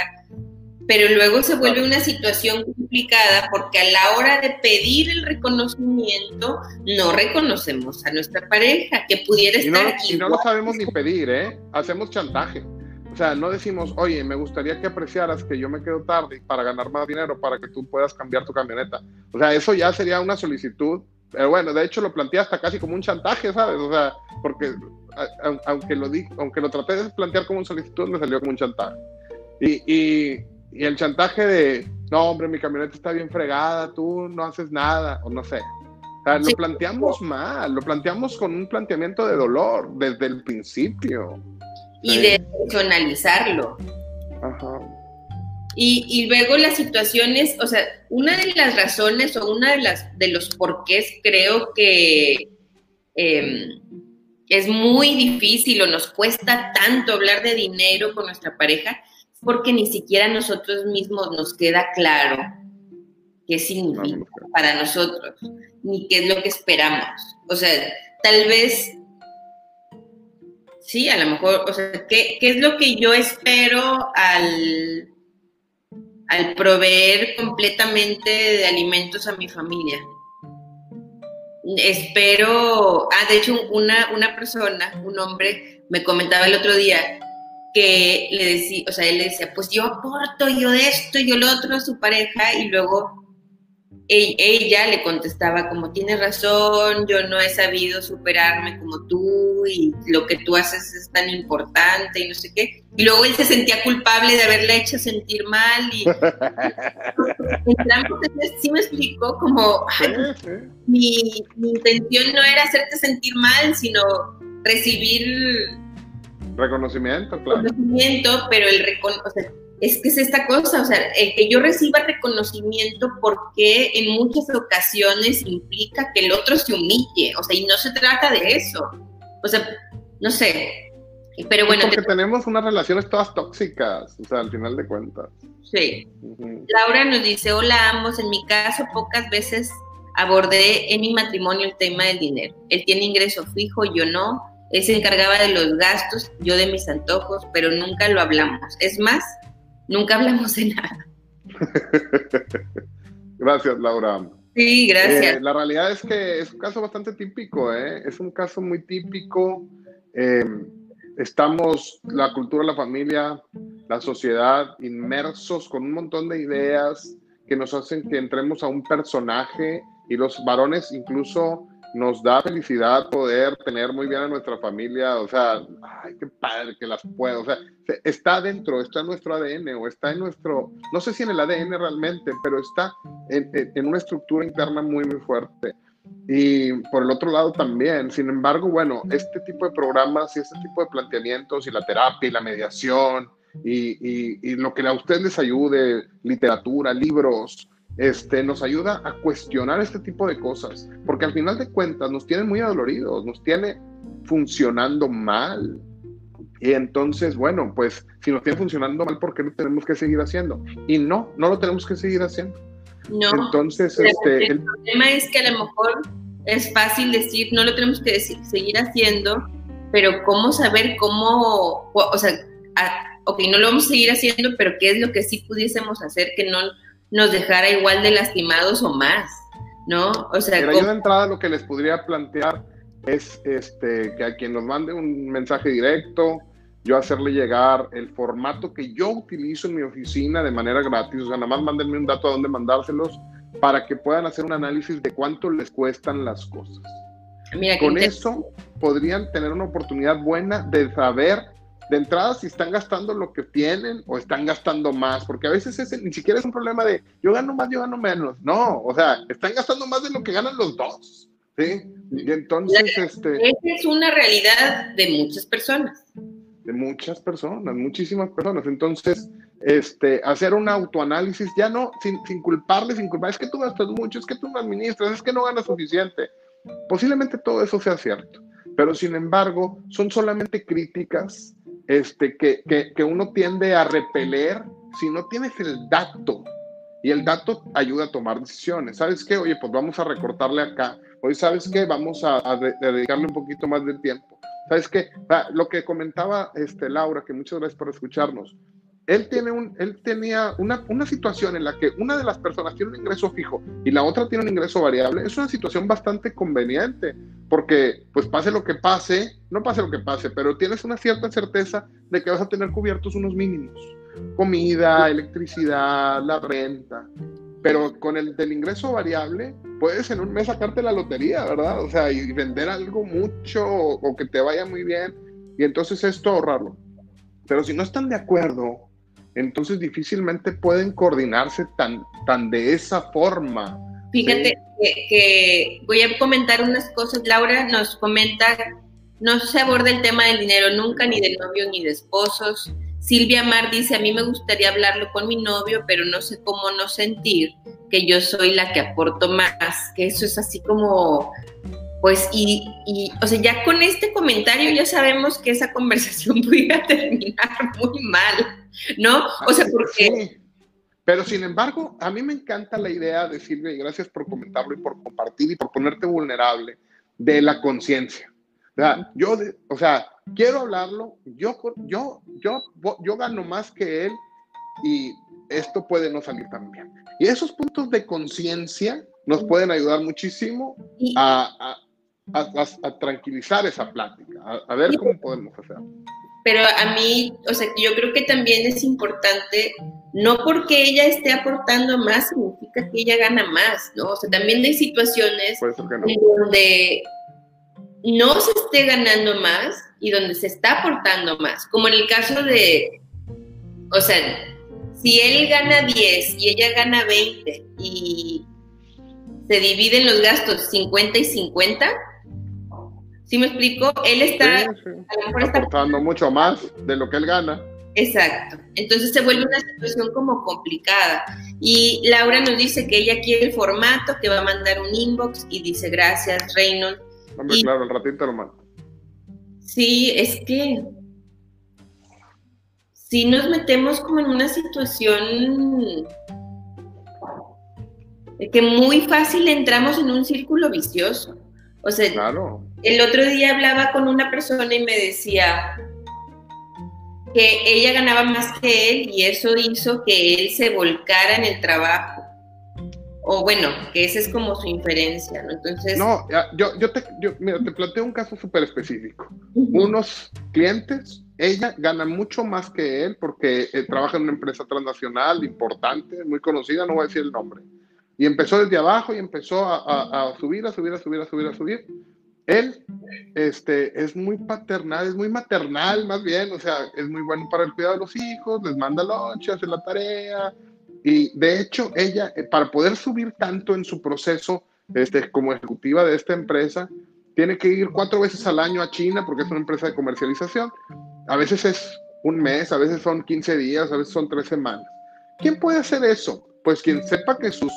pero luego se vuelve una situación complicada porque a la hora de pedir el reconocimiento no reconocemos a nuestra pareja que pudiera estar y no lo sabemos ni pedir, ¿eh? Hacemos chantaje. O sea, no decimos, oye, me gustaría que apreciaras que yo me quedo tarde para ganar más dinero para que tú puedas cambiar tu camioneta. O sea, eso ya sería una solicitud. Pero bueno, de hecho lo planteé hasta casi como un chantaje, ¿sabes? O sea, porque aunque lo, di, aunque lo traté de plantear como una solicitud, me salió como un chantaje. Y, y, y el chantaje de, no, hombre, mi camioneta está bien fregada, tú no haces nada, o no sé. O sea, lo planteamos mal, lo planteamos con un planteamiento de dolor desde el principio y de personalizarlo. Y, y, luego las situaciones, o sea, una de las razones o una de las de los porqués creo que em, es muy difícil o nos cuesta tanto hablar de dinero con nuestra pareja, porque ni siquiera nosotros mismos nos queda claro qué significa para nosotros, ni qué es lo que esperamos. O sea, tal vez sí, a lo mejor, o sea, ¿qué, es lo que yo espero al, al proveer completamente de alimentos a mi familia? Espero, ah, de hecho, una, una persona, un hombre, me comentaba el otro día que le decía, o sea, él le decía, pues yo aporto, yo esto, yo lo otro a su pareja, y luego ella le contestaba como tienes razón, yo no he sabido superarme como tú y lo que tú haces es tan importante y no sé qué. Y luego él se sentía culpable de haberla hecho sentir mal y entramos, sí me explicó como Mi, intención no era hacerte sentir mal, sino recibir reconocimiento, claro. Reconocimiento, pero el reconocimiento es que es esta cosa, o sea, el que yo reciba reconocimiento porque en muchas ocasiones implica que el otro se humille, o sea, y no se trata de eso. O sea, no sé. Pero bueno. Porque tenemos unas relaciones todas tóxicas, o sea, al final de cuentas. Sí. Laura nos dice, hola ambos, en mi caso pocas veces abordé en mi matrimonio el tema del dinero. Él tiene ingreso fijo, yo no. Él se encargaba de los gastos, yo de mis antojos, pero nunca lo hablamos. Es más, Nunca hablamos de nada. Gracias, Laura. Sí, gracias. Eh, la realidad es que es un caso bastante típico, ¿eh? es un caso muy típico. Eh, estamos, la cultura, la familia, la sociedad, inmersos con un montón de ideas que nos hacen que entremos a un personaje y los varones incluso nos da felicidad poder tener muy bien a nuestra familia, o sea, ay, qué padre que las puedo, o sea, está dentro, está en nuestro ADN o está en nuestro, no sé si en el ADN realmente, pero está en, en una estructura interna muy, muy fuerte. Y por el otro lado también, sin embargo, bueno, este tipo de programas y este tipo de planteamientos y la terapia y la mediación y, y, y lo que a ustedes les ayude, literatura, libros, este, nos ayuda a cuestionar este tipo de cosas, porque al final de cuentas nos tiene muy adoloridos, nos tiene funcionando mal. Y entonces, bueno, pues si nos tiene funcionando mal, ¿por qué lo tenemos que seguir haciendo? Y no, no lo tenemos que seguir haciendo. No. Entonces, este, el, problema es que a lo mejor es fácil decir, no lo tenemos que decir, seguir haciendo, pero ¿cómo saber cómo, o sea, ok, no lo vamos a seguir haciendo, pero ¿qué es lo que sí pudiésemos hacer que no nos dejara igual de lastimados o más? ¿No? O sea, pero yo de entrada lo que les podría plantear es este, que a quien nos mande un mensaje directo, yo hacerle llegar el formato que yo utilizo en mi oficina de manera gratis, o sea, nada más mándenme un dato a dónde mandárselos para que puedan hacer un análisis de cuánto les cuestan las cosas. Con eso podrían tener una oportunidad buena de saber de entrada si están gastando lo que tienen o están gastando más, porque a veces ese ni siquiera es un problema de yo gano más, yo gano menos. No, o sea, están gastando más de lo que ganan los dos. ¿sí? Y entonces, este... Esa es una realidad de muchas personas de muchas personas, muchísimas personas. Entonces, este, hacer un autoanálisis, ya no, sin, sin culparle, sin culpar, es que tú gastas mucho, es que tú no administras, es que no ganas suficiente. Posiblemente todo eso sea cierto, pero sin embargo, son solamente críticas este, que, que, que uno tiende a repeler si no tienes el dato. Y el dato ayuda a tomar decisiones. ¿Sabes qué? Oye, pues vamos a recortarle acá. Hoy, ¿sabes qué? Vamos a, a dedicarle un poquito más de tiempo ¿Sabes qué? Lo que comentaba este, Laura, que muchas gracias por escucharnos. Él, tiene un, él tenía una, una situación en la que una de las personas tiene un ingreso fijo y la otra tiene un ingreso variable. Es una situación bastante conveniente porque, pues pase lo que pase, no pase lo que pase, pero tienes una cierta certeza de que vas a tener cubiertos unos mínimos. Comida, electricidad, la renta. Pero con el del ingreso variable, puedes en un mes sacarte la lotería, ¿verdad? O sea, y vender algo mucho o, que te vaya muy bien. Y entonces esto ahorrarlo. Pero si no están de acuerdo, entonces difícilmente pueden coordinarse tan, tan de esa forma. Fíjate que, voy a comentar unas cosas. Laura nos comenta, no se aborda el tema del dinero nunca, ni de novio ni de esposos. Silvia Mar dice, a mí me gustaría hablarlo con mi novio, pero no sé cómo no sentir que yo soy la que aporto más, que eso es así como, pues, y, y o sea, ya con este comentario ya sabemos que esa conversación pudiera terminar muy mal, ¿no? O sea, porque... Pero sin embargo, a mí me encanta la idea de Silvia, y gracias por comentarlo y por compartir y por ponerte vulnerable, de la conciencia. O sea, yo, o sea, quiero hablarlo, yo, yo, yo, yo gano más que él y esto puede no salir tan bien. Y esos puntos de conciencia nos pueden ayudar muchísimo a, a, a, tranquilizar esa plática, a, ver cómo podemos hacer. Pero a mí, o sea, yo creo que también es importante, no porque ella esté aportando más, significa que ella gana más, ¿no? O sea, también hay situaciones donde no se esté ganando más y donde se está aportando más, como en el caso de, o sea, si él gana 10 y ella gana 20 y se dividen los gastos 50 y 50, ¿sí me explico? Él está, aportando mucho más de lo que él gana. Exacto. Entonces se vuelve una situación como complicada. Y Laura nos dice que ella quiere el formato, que va a mandar un inbox y dice gracias, Reynolds. Hombre, claro, el ratito lo mando. Sí, es que si nos metemos como en una situación que muy fácil entramos en un círculo vicioso. O sea, el otro día hablaba con una persona y me decía que ella ganaba más que él y eso hizo que él se volcara en el trabajo. o bueno, que esa es como su inferencia, ¿no? Entonces... No, yo, yo, te, yo mira, te planteo un caso súper específico. Unos clientes, ella gana mucho más que él porque eh, trabaja en una empresa transnacional importante, muy conocida, no voy a decir el nombre. Y empezó desde abajo y empezó a, a, a subir, a subir, a subir, a subir, a subir. Él este, es muy paternal, es muy maternal más bien, o sea, es muy bueno para el cuidado de los hijos, les manda lunch, hace la tarea, y de hecho, ella, eh, para poder subir tanto en su proceso este, como ejecutiva de esta empresa, tiene que ir cuatro veces al año a China porque es una empresa de comercialización. A veces es un mes, a veces son 15 días, a veces son tres semanas. ¿Quién puede hacer eso? Pues quien sepa que sus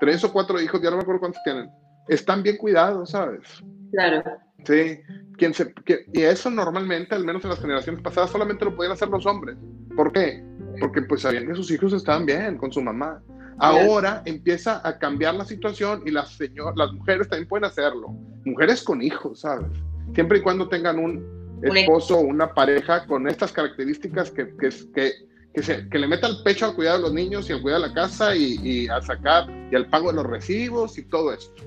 tres o cuatro hijos, ya no me acuerdo cuántos tienen, están bien cuidados, ¿sabes? Claro. Sí, quien se, y eso normalmente, al menos en las generaciones pasadas, solamente lo podían hacer los hombres. ¿Por qué? porque pues sabían que sus hijos estaban bien con su mamá. Ahora empieza a cambiar la situación y las, señor, las mujeres también pueden hacerlo. Mujeres con hijos, ¿sabes? Siempre y cuando tengan un esposo o una pareja con estas características que, que, que, que, se, que le meta el pecho al cuidado de los niños y al cuidado de la casa y, y al sacar y al pago de los recibos y todo esto,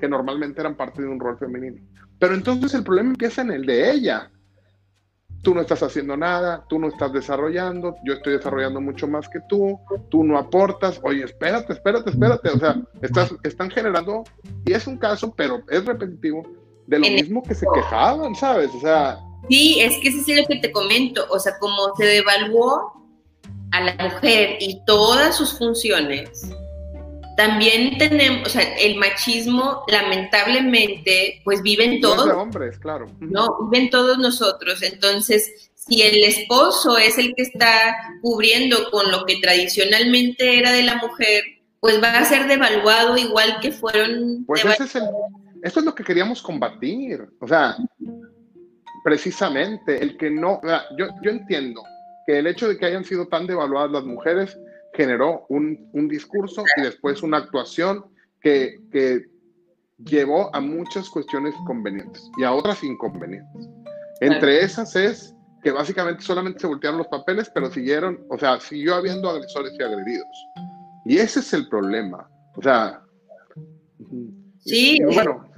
que normalmente eran parte de un rol femenino. Pero entonces el problema empieza en el de ella tú no estás haciendo nada, tú no estás desarrollando, yo estoy desarrollando mucho más que tú, tú no aportas, oye, espérate, espérate, espérate, o sea, estás, están generando, y es un caso, pero es repetitivo, de lo mismo que se quejaban, ¿sabes? O sea... Sí, es que eso es lo que te comento, o sea, como se devaluó a la mujer y todas sus funciones, también tenemos, o sea, el machismo lamentablemente, pues viven todos. No hombres, claro. No, viven todos nosotros. Entonces, si el esposo es el que está cubriendo con lo que tradicionalmente era de la mujer, pues va a ser devaluado igual que fueron. Pues ese es el, eso es lo que queríamos combatir. O sea, precisamente, el que no. yo, yo entiendo que el hecho de que hayan sido tan devaluadas las mujeres generó un, un discurso y después una actuación que, que, llevó a muchas cuestiones convenientes y a otras inconvenientes. Entre esas es que básicamente solamente se voltearon los papeles, pero siguieron, o sea, siguió habiendo agresores y agredidos. Y ese es el problema. O sea, sí, bueno,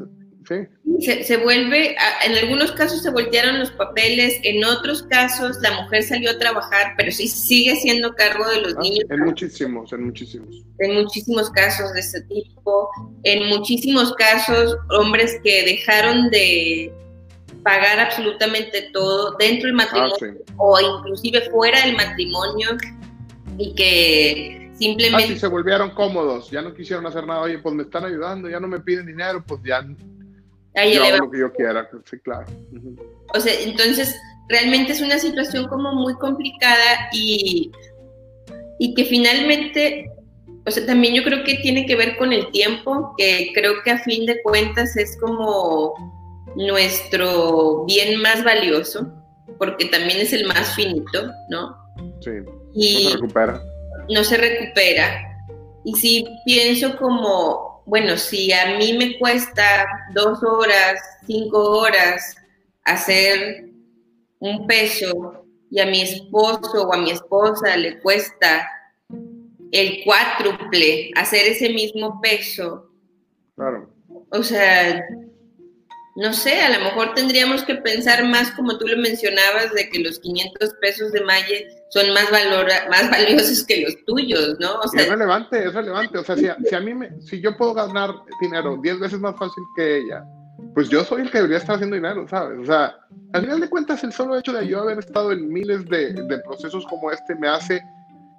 se, se, vuelve, en algunos casos se voltearon los papeles, en otros casos la mujer salió a trabajar, pero sí sigue siendo cargo de los ah, niños. En muchísimos, en muchísimos. En muchísimos casos de ese tipo, en muchísimos casos hombres que dejaron de pagar absolutamente todo dentro del ah, matrimonio o inclusive fuera del matrimonio y que simplemente... Ah, se volvieron cómodos, ya no quisieron hacer nada, oye, pues me están ayudando, ya no me piden dinero, pues ya Ahí yo lo que yo quiera, sí, claro. O sea, entonces realmente es una situación como muy complicada y, y que finalmente, o sea, también yo creo que tiene que ver con el tiempo, que creo que a fin de cuentas es como nuestro bien más valioso, porque también es el más finito, ¿no? Sí. Y no se recupera. No se recupera. Y sí pienso como bueno, si a mí me cuesta dos horas, cinco horas hacer un peso y a mi esposo o a mi esposa le cuesta el cuádruple hacer ese mismo peso. Claro. O sea, no sé, a lo mejor tendríamos que pensar más, como tú lo mencionabas, de que los 500 pesos de Maye son más, valor, más valiosos que los tuyos, ¿no? Es relevante, es relevante. O sea, si a mí, me, si yo puedo ganar dinero 10 veces más fácil que ella, pues yo soy el que debería estar haciendo dinero, ¿sabes? O sea, al final de cuentas, el solo hecho de yo haber estado en miles de, de procesos como este me hace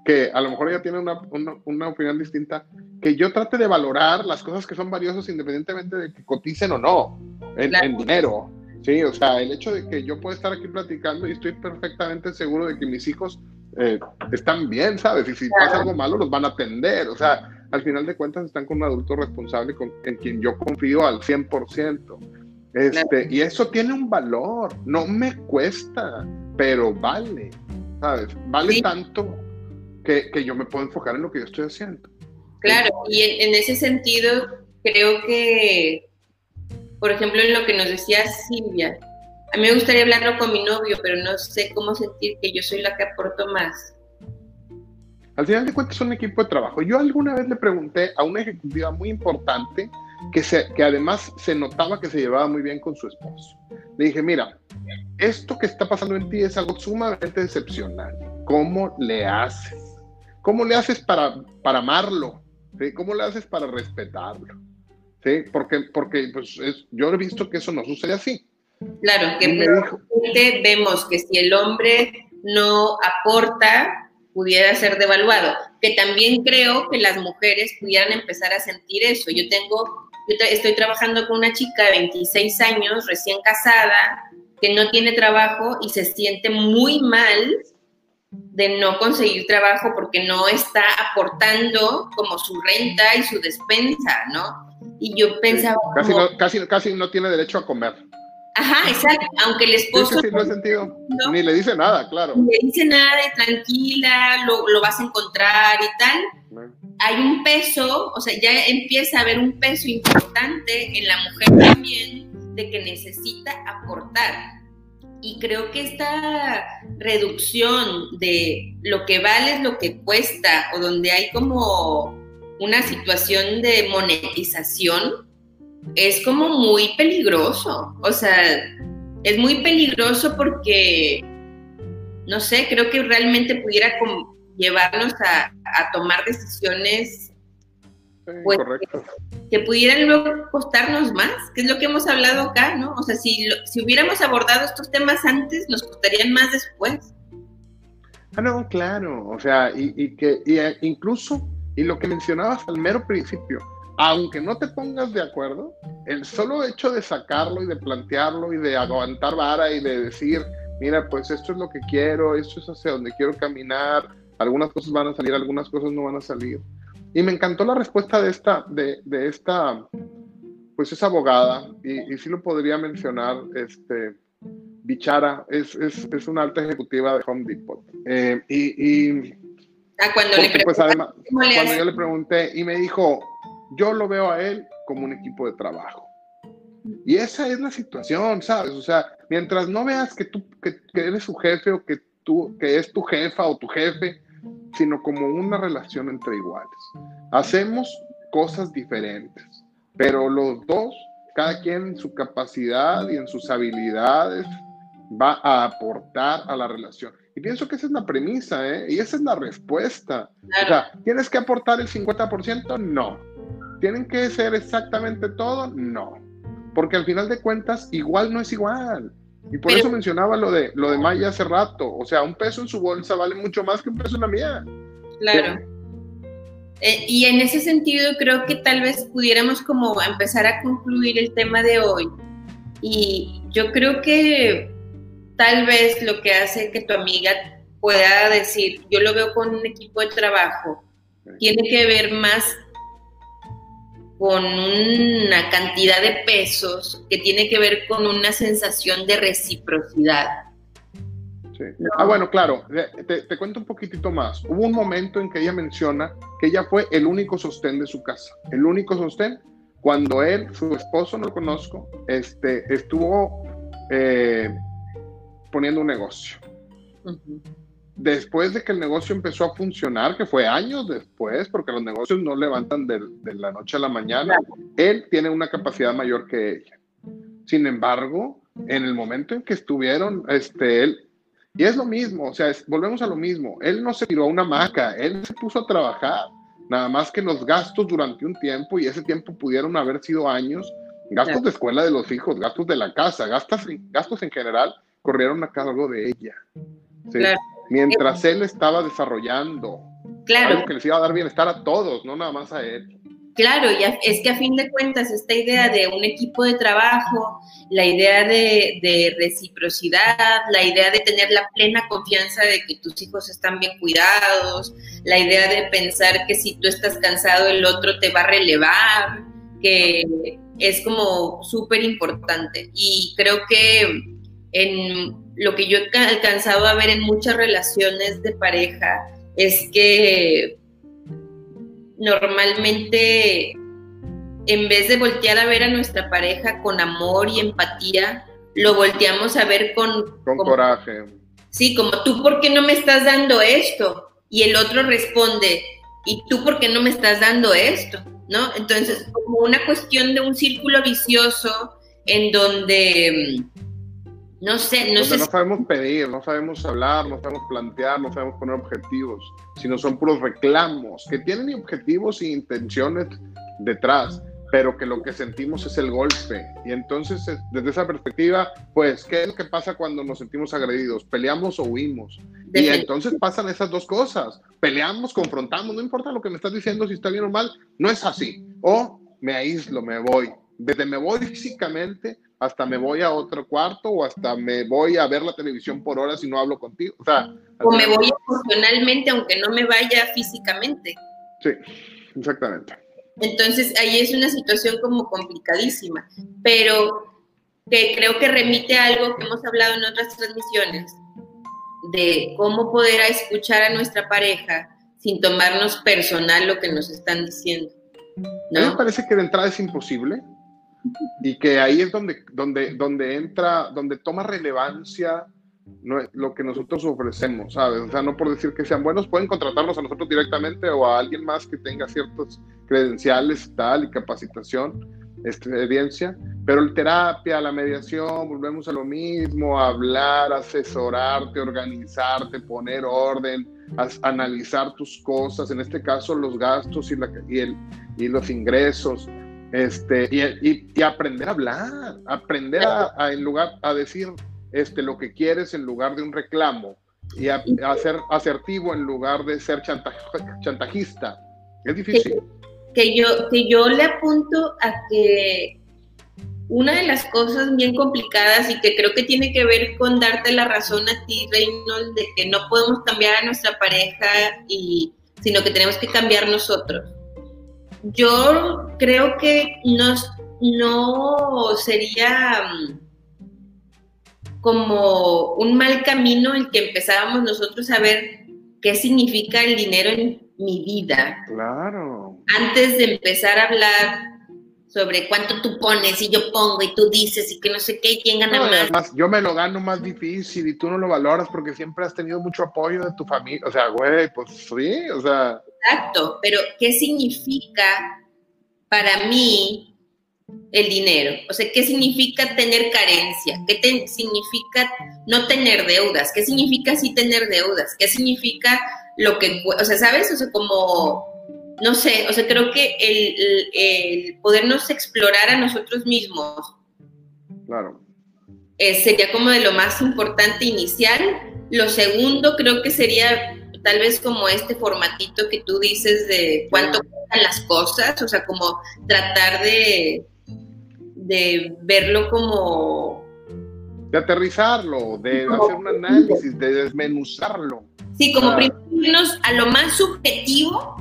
que a lo mejor ella tiene una, una, una, opinión distinta, que yo trate de valorar las cosas que son valiosas independientemente de que coticen o no en, dinero. Sí, o sea, el hecho de que yo pueda estar aquí platicando y estoy perfectamente seguro de que mis hijos eh, están bien, ¿sabes? Y si pasa algo malo, los van a atender. O sea, al final de cuentas están con un adulto responsable con, en quien yo confío al 100%. Este, y eso tiene un valor, no me cuesta, pero vale, ¿sabes? Vale tanto que, que, yo me puedo enfocar en lo que yo estoy haciendo. Claro, y en, en ese sentido creo que por ejemplo, en lo que nos decía Silvia, a mí me gustaría hablarlo con mi novio, pero no sé cómo sentir que yo soy la que aporto más. Al final de cuentas, son un equipo de trabajo. Yo alguna vez le pregunté a una ejecutiva muy importante que, se, que además se notaba que se llevaba muy bien con su esposo. Le dije, mira, esto que está pasando en ti es algo sumamente excepcional. ¿Cómo le haces? ¿Cómo le haces para, para amarlo? ¿Cómo le haces para respetarlo? ¿Sí? Porque, porque pues, yo he visto que eso no sucede así. Claro, que vemos que si el hombre no aporta, pudiera ser devaluado. Que también creo que las mujeres pudieran empezar a sentir eso. Yo tengo, yo estoy trabajando con una chica de 26 años, recién casada, que no tiene trabajo y se siente muy mal de no conseguir trabajo porque no está aportando como su renta y su despensa, ¿no? Y yo pensaba... casi, no, casi, casi no tiene derecho a comer. Ajá, exacto. Aunque el esposo. Sí, no sentido. Ni le dice nada, claro. Ni le dice nada de tranquila, lo, lo vas a encontrar y tal. Hay un peso, o sea, ya empieza a haber un peso importante en la mujer también de que necesita aportar. Y creo que esta reducción de lo que vale es lo que cuesta, o donde hay como una situación de monetización, es como muy peligroso. O sea, es muy peligroso porque, no sé, creo que realmente pudiera llevarnos a, tomar decisiones pues, que, pudieran luego costarnos más, que es lo que hemos hablado acá, ¿no? O sea, si, si hubiéramos abordado estos temas antes, nos costarían más después. Ah, no, claro, o sea, y, y que y eh, incluso, y lo que mencionabas al mero principio, aunque no te pongas de acuerdo, el solo hecho de sacarlo y de plantearlo y de aguantar vara y de decir, mira, pues esto es lo que quiero, esto es hacia donde quiero caminar, algunas cosas van a salir, algunas cosas no van a salir. Y me encantó la respuesta de esta, de, de esta, pues es abogada, y, y sí lo podría mencionar, este, Bichara, es, es, es una alta ejecutiva de Home Depot. Eh, y, y ah, cuando, le pues, además, cuando yo le pregunté y me dijo, yo lo veo a él como un equipo de trabajo. Y esa es la situación, ¿sabes? O sea, mientras no veas que tú que, eres su jefe o que tú que es tu jefa o tu jefe, sino como una relación entre iguales. Hacemos cosas diferentes, pero los dos, cada quien en su capacidad y en sus habilidades, va a aportar a la relación. Y pienso que esa es la premisa, ¿eh? Y esa es la respuesta. O sea, ¿tienes que aportar el 50%? No ¿Tienen que ser exactamente todo? No. Porque al final de cuentas, igual no es igual. Y por eso mencionaba lo de, lo de Maya hace rato. O sea, un peso en su bolsa vale mucho más que un peso en la mía. Claro. Eh, y en ese sentido creo que tal vez pudiéramos como empezar a concluir el tema de hoy. Y yo creo que tal vez lo que hace que tu amiga pueda decir, yo lo veo con un equipo de trabajo, tiene que ver más con una cantidad de pesos que tiene que ver con una sensación de reciprocidad. Sí. Ah, bueno, claro, te, cuento un poquitito más. Hubo un momento en que ella menciona que ella fue el único sostén de su casa, el único sostén cuando él, su esposo, no lo conozco, este, estuvo eh, poniendo un negocio después de que el negocio empezó a funcionar, que fue años después, porque los negocios no levantan de, la noche a la mañana, él tiene una capacidad mayor que ella. Sin embargo, en el momento en que estuvieron, este, él, y es lo mismo, o sea, volvemos a lo mismo, él no se tiró a una maca, él se puso a trabajar, nada más que los gastos durante un tiempo, y ese tiempo pudieron haber sido años, gastos de escuela de los hijos, gastos de la casa, gastos, gastos en general, corrieron a cargo de ella. ¿sí? Mientras él estaba desarrollando. Claro. Algo que les iba a dar bienestar a todos, no nada más a él. Claro, y es que a fin de cuentas esta idea de un equipo de trabajo, la idea de, reciprocidad, la idea de tener la plena confianza de que tus hijos están bien cuidados, la idea de pensar que si tú estás cansado el otro te va a relevar, que es como súper importante. Y creo que en lo que yo he alcanzado a ver en muchas relaciones de pareja es que normalmente en vez de voltear a ver a nuestra pareja con amor y empatía, lo volteamos a ver con... Con, coraje. Sí, como tú, ¿por qué no me estás dando esto? y el otro responde, ¿y tú por qué no me estás dando esto? ¿No? Entonces, como una cuestión de un círculo vicioso en donde, no sé, no sé. No sabemos pedir, no sabemos hablar, no sabemos plantear, no sabemos poner objetivos, sino son puros reclamos que tienen objetivos e intenciones detrás pero que lo que sentimos es el golpe. Y entonces, desde esa perspectiva, pues, ¿qué es lo que pasa cuando nos sentimos agredidos? ¿Peleamos o huimos? Y entonces pasan esas dos cosas. Peleamos, confrontamos, no importa lo que me estás diciendo, si está bien o mal, no es así. O me aíslo, me voy. Desde me voy físicamente hasta me voy a otro cuarto o hasta me voy a ver la televisión por horas y no hablo contigo. O, sea, o me voy emocionalmente aunque no me vaya físicamente. Sí, exactamente. Entonces ahí es una situación como complicadísima, pero que creo que remite a algo que hemos hablado en otras transmisiones, de cómo poder escuchar a nuestra pareja sin tomarnos personal lo que nos están diciendo. ¿no? A mí me parece que de entrada es imposible y que ahí es donde, donde, donde entra, donde toma relevancia no, lo que nosotros ofrecemos, ¿sabes? O sea, no por decir que sean buenos, pueden contratarnos a nosotros directamente o a alguien más que tenga ciertos credenciales tal y capacitación, experiencia, pero el terapia, la mediación, volvemos a lo mismo, hablar, asesorarte, organizarte, poner orden, analizar tus cosas, en este caso los gastos y, la, y, el, y los ingresos, este, y, y, aprender a hablar, aprender a, a, en lugar a decir, este, lo que quieres en lugar de un reclamo y a, ser asertivo en lugar de ser chantajista. Es difícil. Que, yo, que yo le apunto a que una de las cosas bien complicadas y que creo que tiene que ver con darte la razón a ti, Reynold, de que no podemos cambiar a nuestra pareja, y, sino que tenemos que cambiar nosotros. Yo creo que nos, no sería mm, como un mal camino el que empezábamos nosotros a ver qué significa el dinero en mi vida. Claro. Antes de empezar a hablar sobre cuánto tú pones y yo pongo y tú dices y que no sé qué, y quién gana más. Yo me lo gano más difícil y tú no lo valoras porque siempre has tenido mucho apoyo de tu familia. O sea, güey, pues sí, o sea. Exacto, pero ¿qué significa para mí el dinero. O sea, ¿qué significa tener carencia? ¿Qué significa no tener deudas? ¿Qué significa sí tener deudas? ¿Qué significa lo que, o sea, sabes? O sea, como, no sé, o sea, creo que el, podernos explorar a nosotros mismos. Claro. Eh, sería como de lo más importante inicial. Lo segundo creo que sería tal vez como este formatito que tú dices de cuánto cuestan las cosas, o sea, como tratar de de verlo como... De aterrizarlo, de hacer un análisis, de desmenuzarlo. Sí, como primero irnos a lo más subjetivo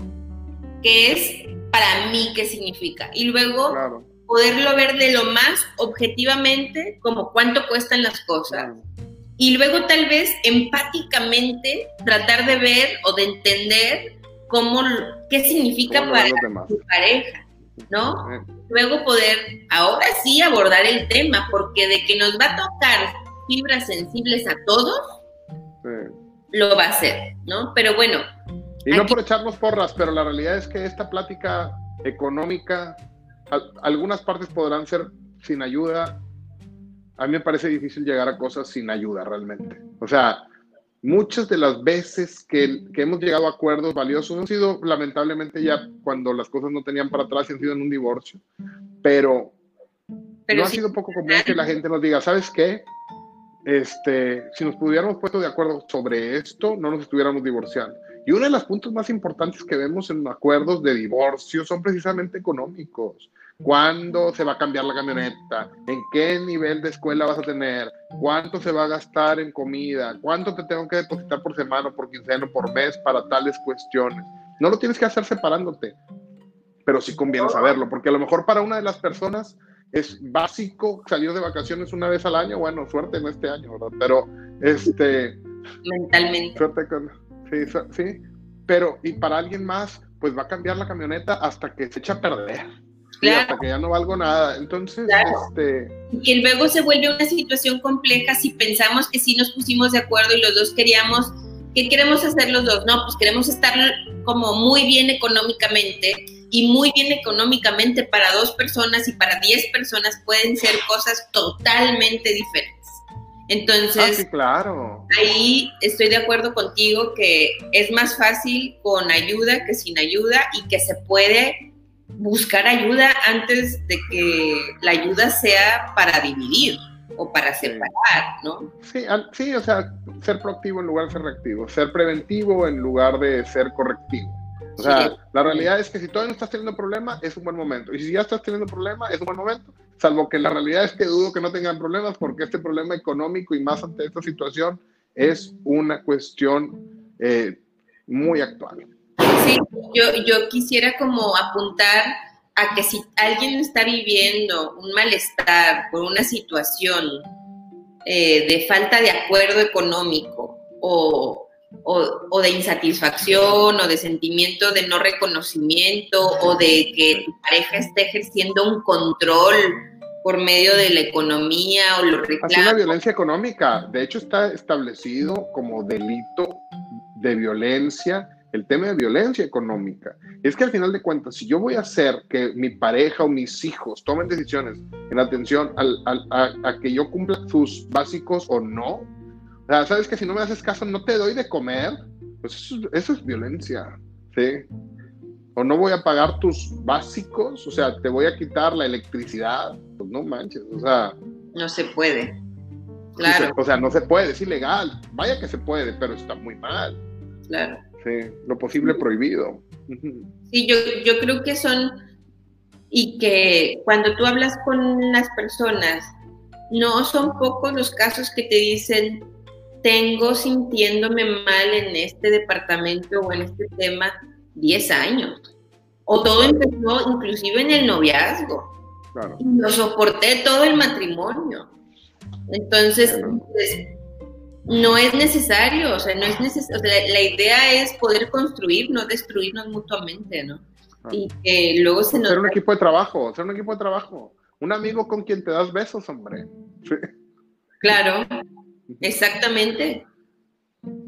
que es para mí qué significa. Y luego poderlo ver de lo más objetivamente como cuánto cuestan las cosas. Y luego tal vez empáticamente tratar de ver o de entender cómo, qué significa para tu pareja, ¿no? luego poder ahora sí abordar el tema, porque de que nos va a tocar fibras sensibles a todos, lo va a hacer, ¿no? Pero bueno. Y no por echarnos porras, pero la realidad es que esta plática económica, algunas partes podrán ser sin ayuda. A mí me parece difícil llegar a cosas sin ayuda realmente. O sea, muchas de las veces que, hemos llegado a acuerdos valiosos han sido lamentablemente ya cuando las cosas no tenían para atrás y han sido en un divorcio, pero, no ha sido poco común que la gente nos diga, ¿sabes qué? Este, si nos pudiéramos puesto de acuerdo sobre esto, no nos estuviéramos divorciando. Y uno de los puntos más importantes que vemos en acuerdos de divorcio son precisamente económicos. ¿Cuándo se va a cambiar la camioneta? ¿En qué nivel de escuela vas a tener? ¿Cuánto se va a gastar en comida? ¿Cuánto te tengo que depositar por semana, por quincena, por mes para tales cuestiones? No lo tienes que hacer separándote, pero sí conviene saberlo, porque a lo mejor para una de las personas es básico salir de vacaciones una vez al año. Bueno, suerte en este año, ¿verdad? Pero, este... Mentalmente. Suerte con... Sí, sí. Pero, y para alguien más, pues va a cambiar la camioneta hasta que se echa a perder hasta que ya no valgo nada. Entonces, este... Y luego se vuelve una situación compleja si pensamos que sí nos pusimos de acuerdo y los dos queríamos ¿qué queremos hacer los dos? No, pues queremos estar como muy bien económicamente y muy bien económicamente para dos personas y para diez personas pueden ser cosas totalmente diferentes. Entonces, ah, claro. ahí estoy de acuerdo contigo que es más fácil con ayuda que sin ayuda y que se puede buscar ayuda antes de que la ayuda sea para dividir o para separar, ¿no? Sí, sí, o sea, ser proactivo en lugar de ser reactivo, ser preventivo en lugar de ser correctivo. O sea, la realidad es que si todavía no estás teniendo problema, es un buen momento. Y si ya estás teniendo problema, es un buen momento. Salvo que la realidad es que dudo que no tengan problemas porque este problema económico y más ante esta situación es una cuestión eh, muy actual. Sí, yo, yo quisiera como apuntar a que si alguien está viviendo un malestar por una situación eh, de falta de acuerdo económico o, o, de insatisfacción o de sentimiento de no reconocimiento o de que tu pareja esté ejerciendo un control por medio de la economía o los reclamos. Así una violencia económica. De hecho, está establecido como delito de violencia el tema de violencia económica. Es que al final de cuentas, si yo voy a hacer que mi pareja o mis hijos tomen decisiones en atención a, que yo cumpla sus básicos o no, o sea, sabes que si no me haces caso no te doy de comer, pues eso, eso es violencia, ¿sí? O no voy a pagar tus básicos, o sea, te voy a quitar la electricidad, pues no manches, o sea... No se puede. Claro. o sea, no se puede, es ilegal. Vaya que se puede, pero está muy mal. Claro lo posible prohibido. Sí, yo, yo creo que son, y que cuando tú hablas con las personas, no son pocos los casos que te dicen, tengo sintiéndome mal en este departamento o en este tema 10 años. O todo empezó inclusive en el noviazgo. Claro. Y lo soporté todo el matrimonio. Entonces, pues, no es necesario, o sea, no es necesario, la, idea es poder construir, no destruirnos mutuamente, ¿no? Ah. Y que luego se nos... Ser un equipo de trabajo, ser un equipo de trabajo. Un amigo con quien te das besos, hombre. Claro, exactamente.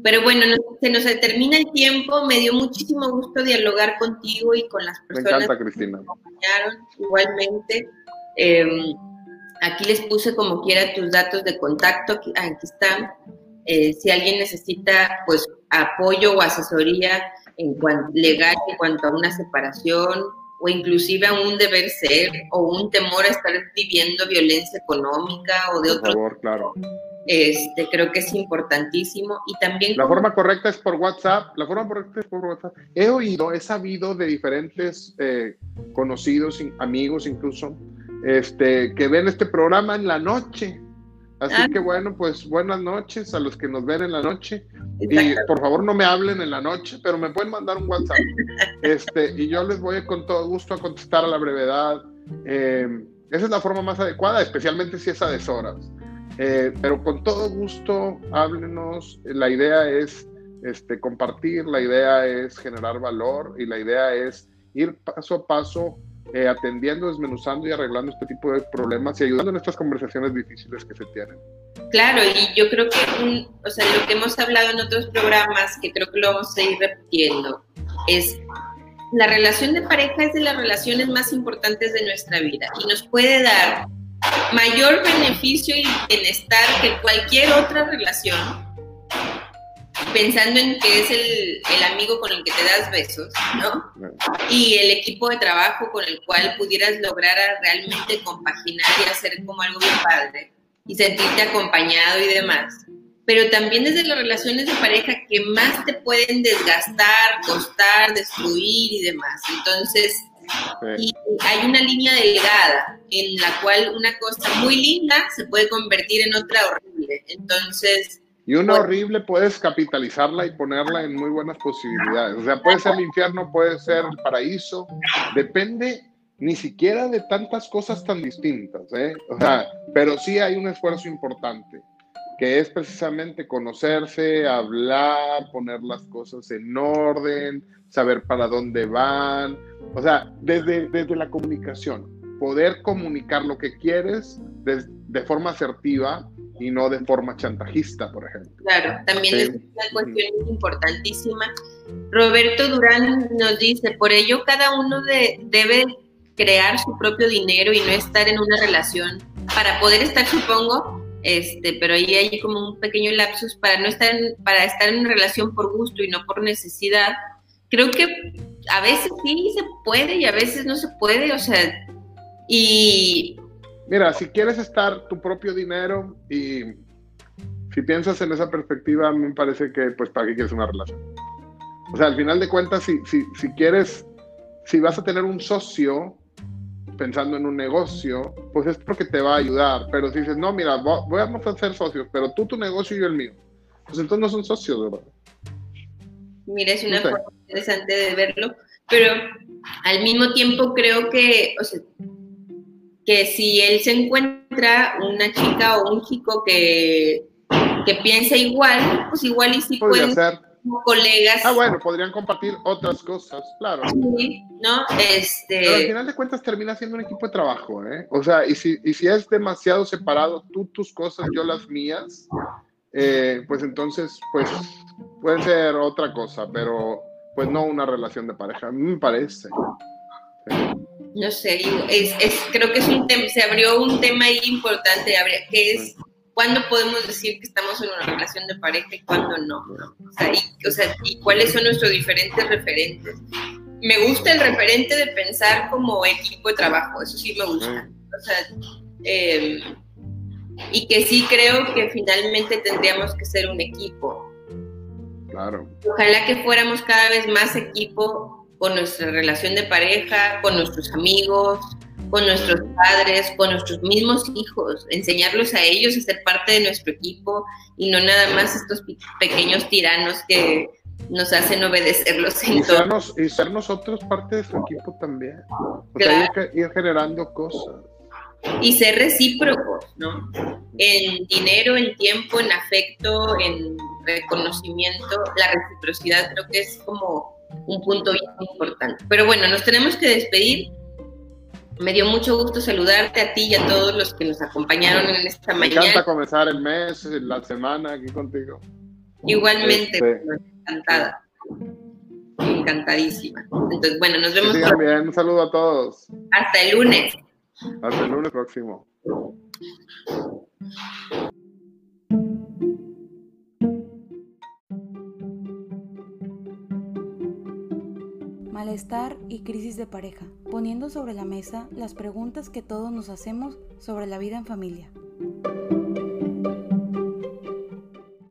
Pero bueno, se nos termina el tiempo, me dio muchísimo gusto dialogar contigo y con las personas que nos acompañaron igualmente. Em, aquí les puse como quiera tus datos de contacto, aquí están. Eh, si alguien necesita pues apoyo o asesoría en cuanto, legal en cuanto a una separación o inclusive a un deber ser o un temor a estar viviendo violencia económica o de otro favor, claro. Este, creo que es importantísimo. Y también la forma correcta es por WhatsApp. La forma correcta es por WhatsApp. He oído he sabido de diferentes eh, conocidos amigos incluso este que ven este programa en la noche Así ah. que bueno, pues buenas noches a los que nos ven en la noche. Y por favor no me hablen en la noche, pero me pueden mandar un WhatsApp. Este, y yo les voy con todo gusto a contestar a la brevedad. Em, esa es la forma más adecuada, especialmente si es a deshoras. Eh, pero con todo gusto, háblenos. La idea es este, compartir, la idea es generar valor y la idea es ir paso a paso eh, atendiendo, desmenuzando y arreglando este tipo de problemas y ayudando en estas conversaciones difíciles que se tienen. Claro, y yo creo que o sea, lo que hemos hablado en otros programas, que creo que lo vamos a ir repitiendo, es la relación de pareja es de las relaciones más importantes de nuestra vida y nos puede dar mayor beneficio y bienestar que cualquier otra relación pensando en que es el, amigo con el que te das besos, ¿no? Y el equipo de trabajo con el cual pudieras lograr realmente compaginar y hacer como algo bien padre y sentirte acompañado y demás. Pero también desde las relaciones de pareja que más te pueden desgastar, costar, destruir y demás. Entonces, y hay una línea delgada en la cual una cosa muy linda se puede convertir en otra horrible. Entonces, y una horrible puedes capitalizarla y ponerla en muy buenas posibilidades. O sea, puede ser el infierno, puede ser el paraíso. Depende ni siquiera de tantas cosas tan distintas. ¿eh? O sea, pero sí hay un esfuerzo importante, que es precisamente conocerse, hablar, poner las cosas en orden, saber para dónde van. O sea, desde, desde la comunicación, poder comunicar lo que quieres de, de forma asertiva y no de forma chantajista, por ejemplo. Claro, también es una cuestión importantísima. Roberto Durán nos dice, por ello cada uno de, debe crear su propio dinero y no estar en una relación para poder estar, supongo, este, pero ahí hay como un pequeño lapsus para no estar en, para estar en una relación por gusto y no por necesidad. Creo que a veces sí se puede y a veces no se puede, o sea, y mira, si quieres estar tu propio dinero y si piensas en esa perspectiva, a mí me parece que, pues, ¿para qué quieres una relación? O sea, al final de cuentas, si, si, si quieres, si vas a tener un socio pensando en un negocio, pues es porque te va a ayudar. Pero si dices, no, mira, vamos a ser socios, pero tú tu negocio y yo el mío, pues entonces no son socios, ¿verdad? Mira, es una forma interesante de verlo, pero al mismo tiempo creo que, o sea, que si él se encuentra una chica o un chico que, que piensa igual, pues igual y si pueden ser colegas. Ah, bueno, podrían compartir otras cosas, claro. Sí, ¿no? Este... Pero al final de cuentas termina siendo un equipo de trabajo, ¿eh? O sea, y si, y si es demasiado separado, tú tus cosas, yo las mías, eh, pues entonces, pues puede ser otra cosa, pero pues no una relación de pareja, a mí me parece no sé, es, creo que es un tema, se abrió un tema ahí importante, que es cuándo podemos decir que estamos en una relación de pareja y cuándo no. O, sea, y, cuáles son nuestros diferentes referentes. Me gusta el referente de pensar como equipo de trabajo, eso sí me gusta. O sea, em, y que sí creo que finalmente tendríamos que ser un equipo. Claro. Ojalá que fuéramos cada vez más equipo con nuestra relación de pareja, con nuestros amigos, con nuestros padres, con nuestros mismos hijos, enseñarlos a ellos a ser parte de nuestro equipo y no nada más estos pequeños tiranos que nos hacen obedecerlos en y, ser y ser nosotros parte de su equipo también. O sea, ir, generando cosas. Y ser recíprocos, ¿no? En dinero, en tiempo, en afecto, en reconocimiento. La reciprocidad creo que es como un punto bien importante. Pero bueno, nos tenemos que despedir. Me dio mucho gusto saludarte a ti y a todos los que nos acompañaron en esta mañana. Me encanta comenzar el mes, la semana aquí contigo. Igualmente, este, encantada. Encantadísima. Entonces, bueno, nos vemos. Sí, bien. Un saludo a todos. Hasta el lunes. Hasta el lunes próximo. Malestar y crisis de pareja, poniendo sobre la mesa las preguntas que todos nos hacemos sobre la vida en familia.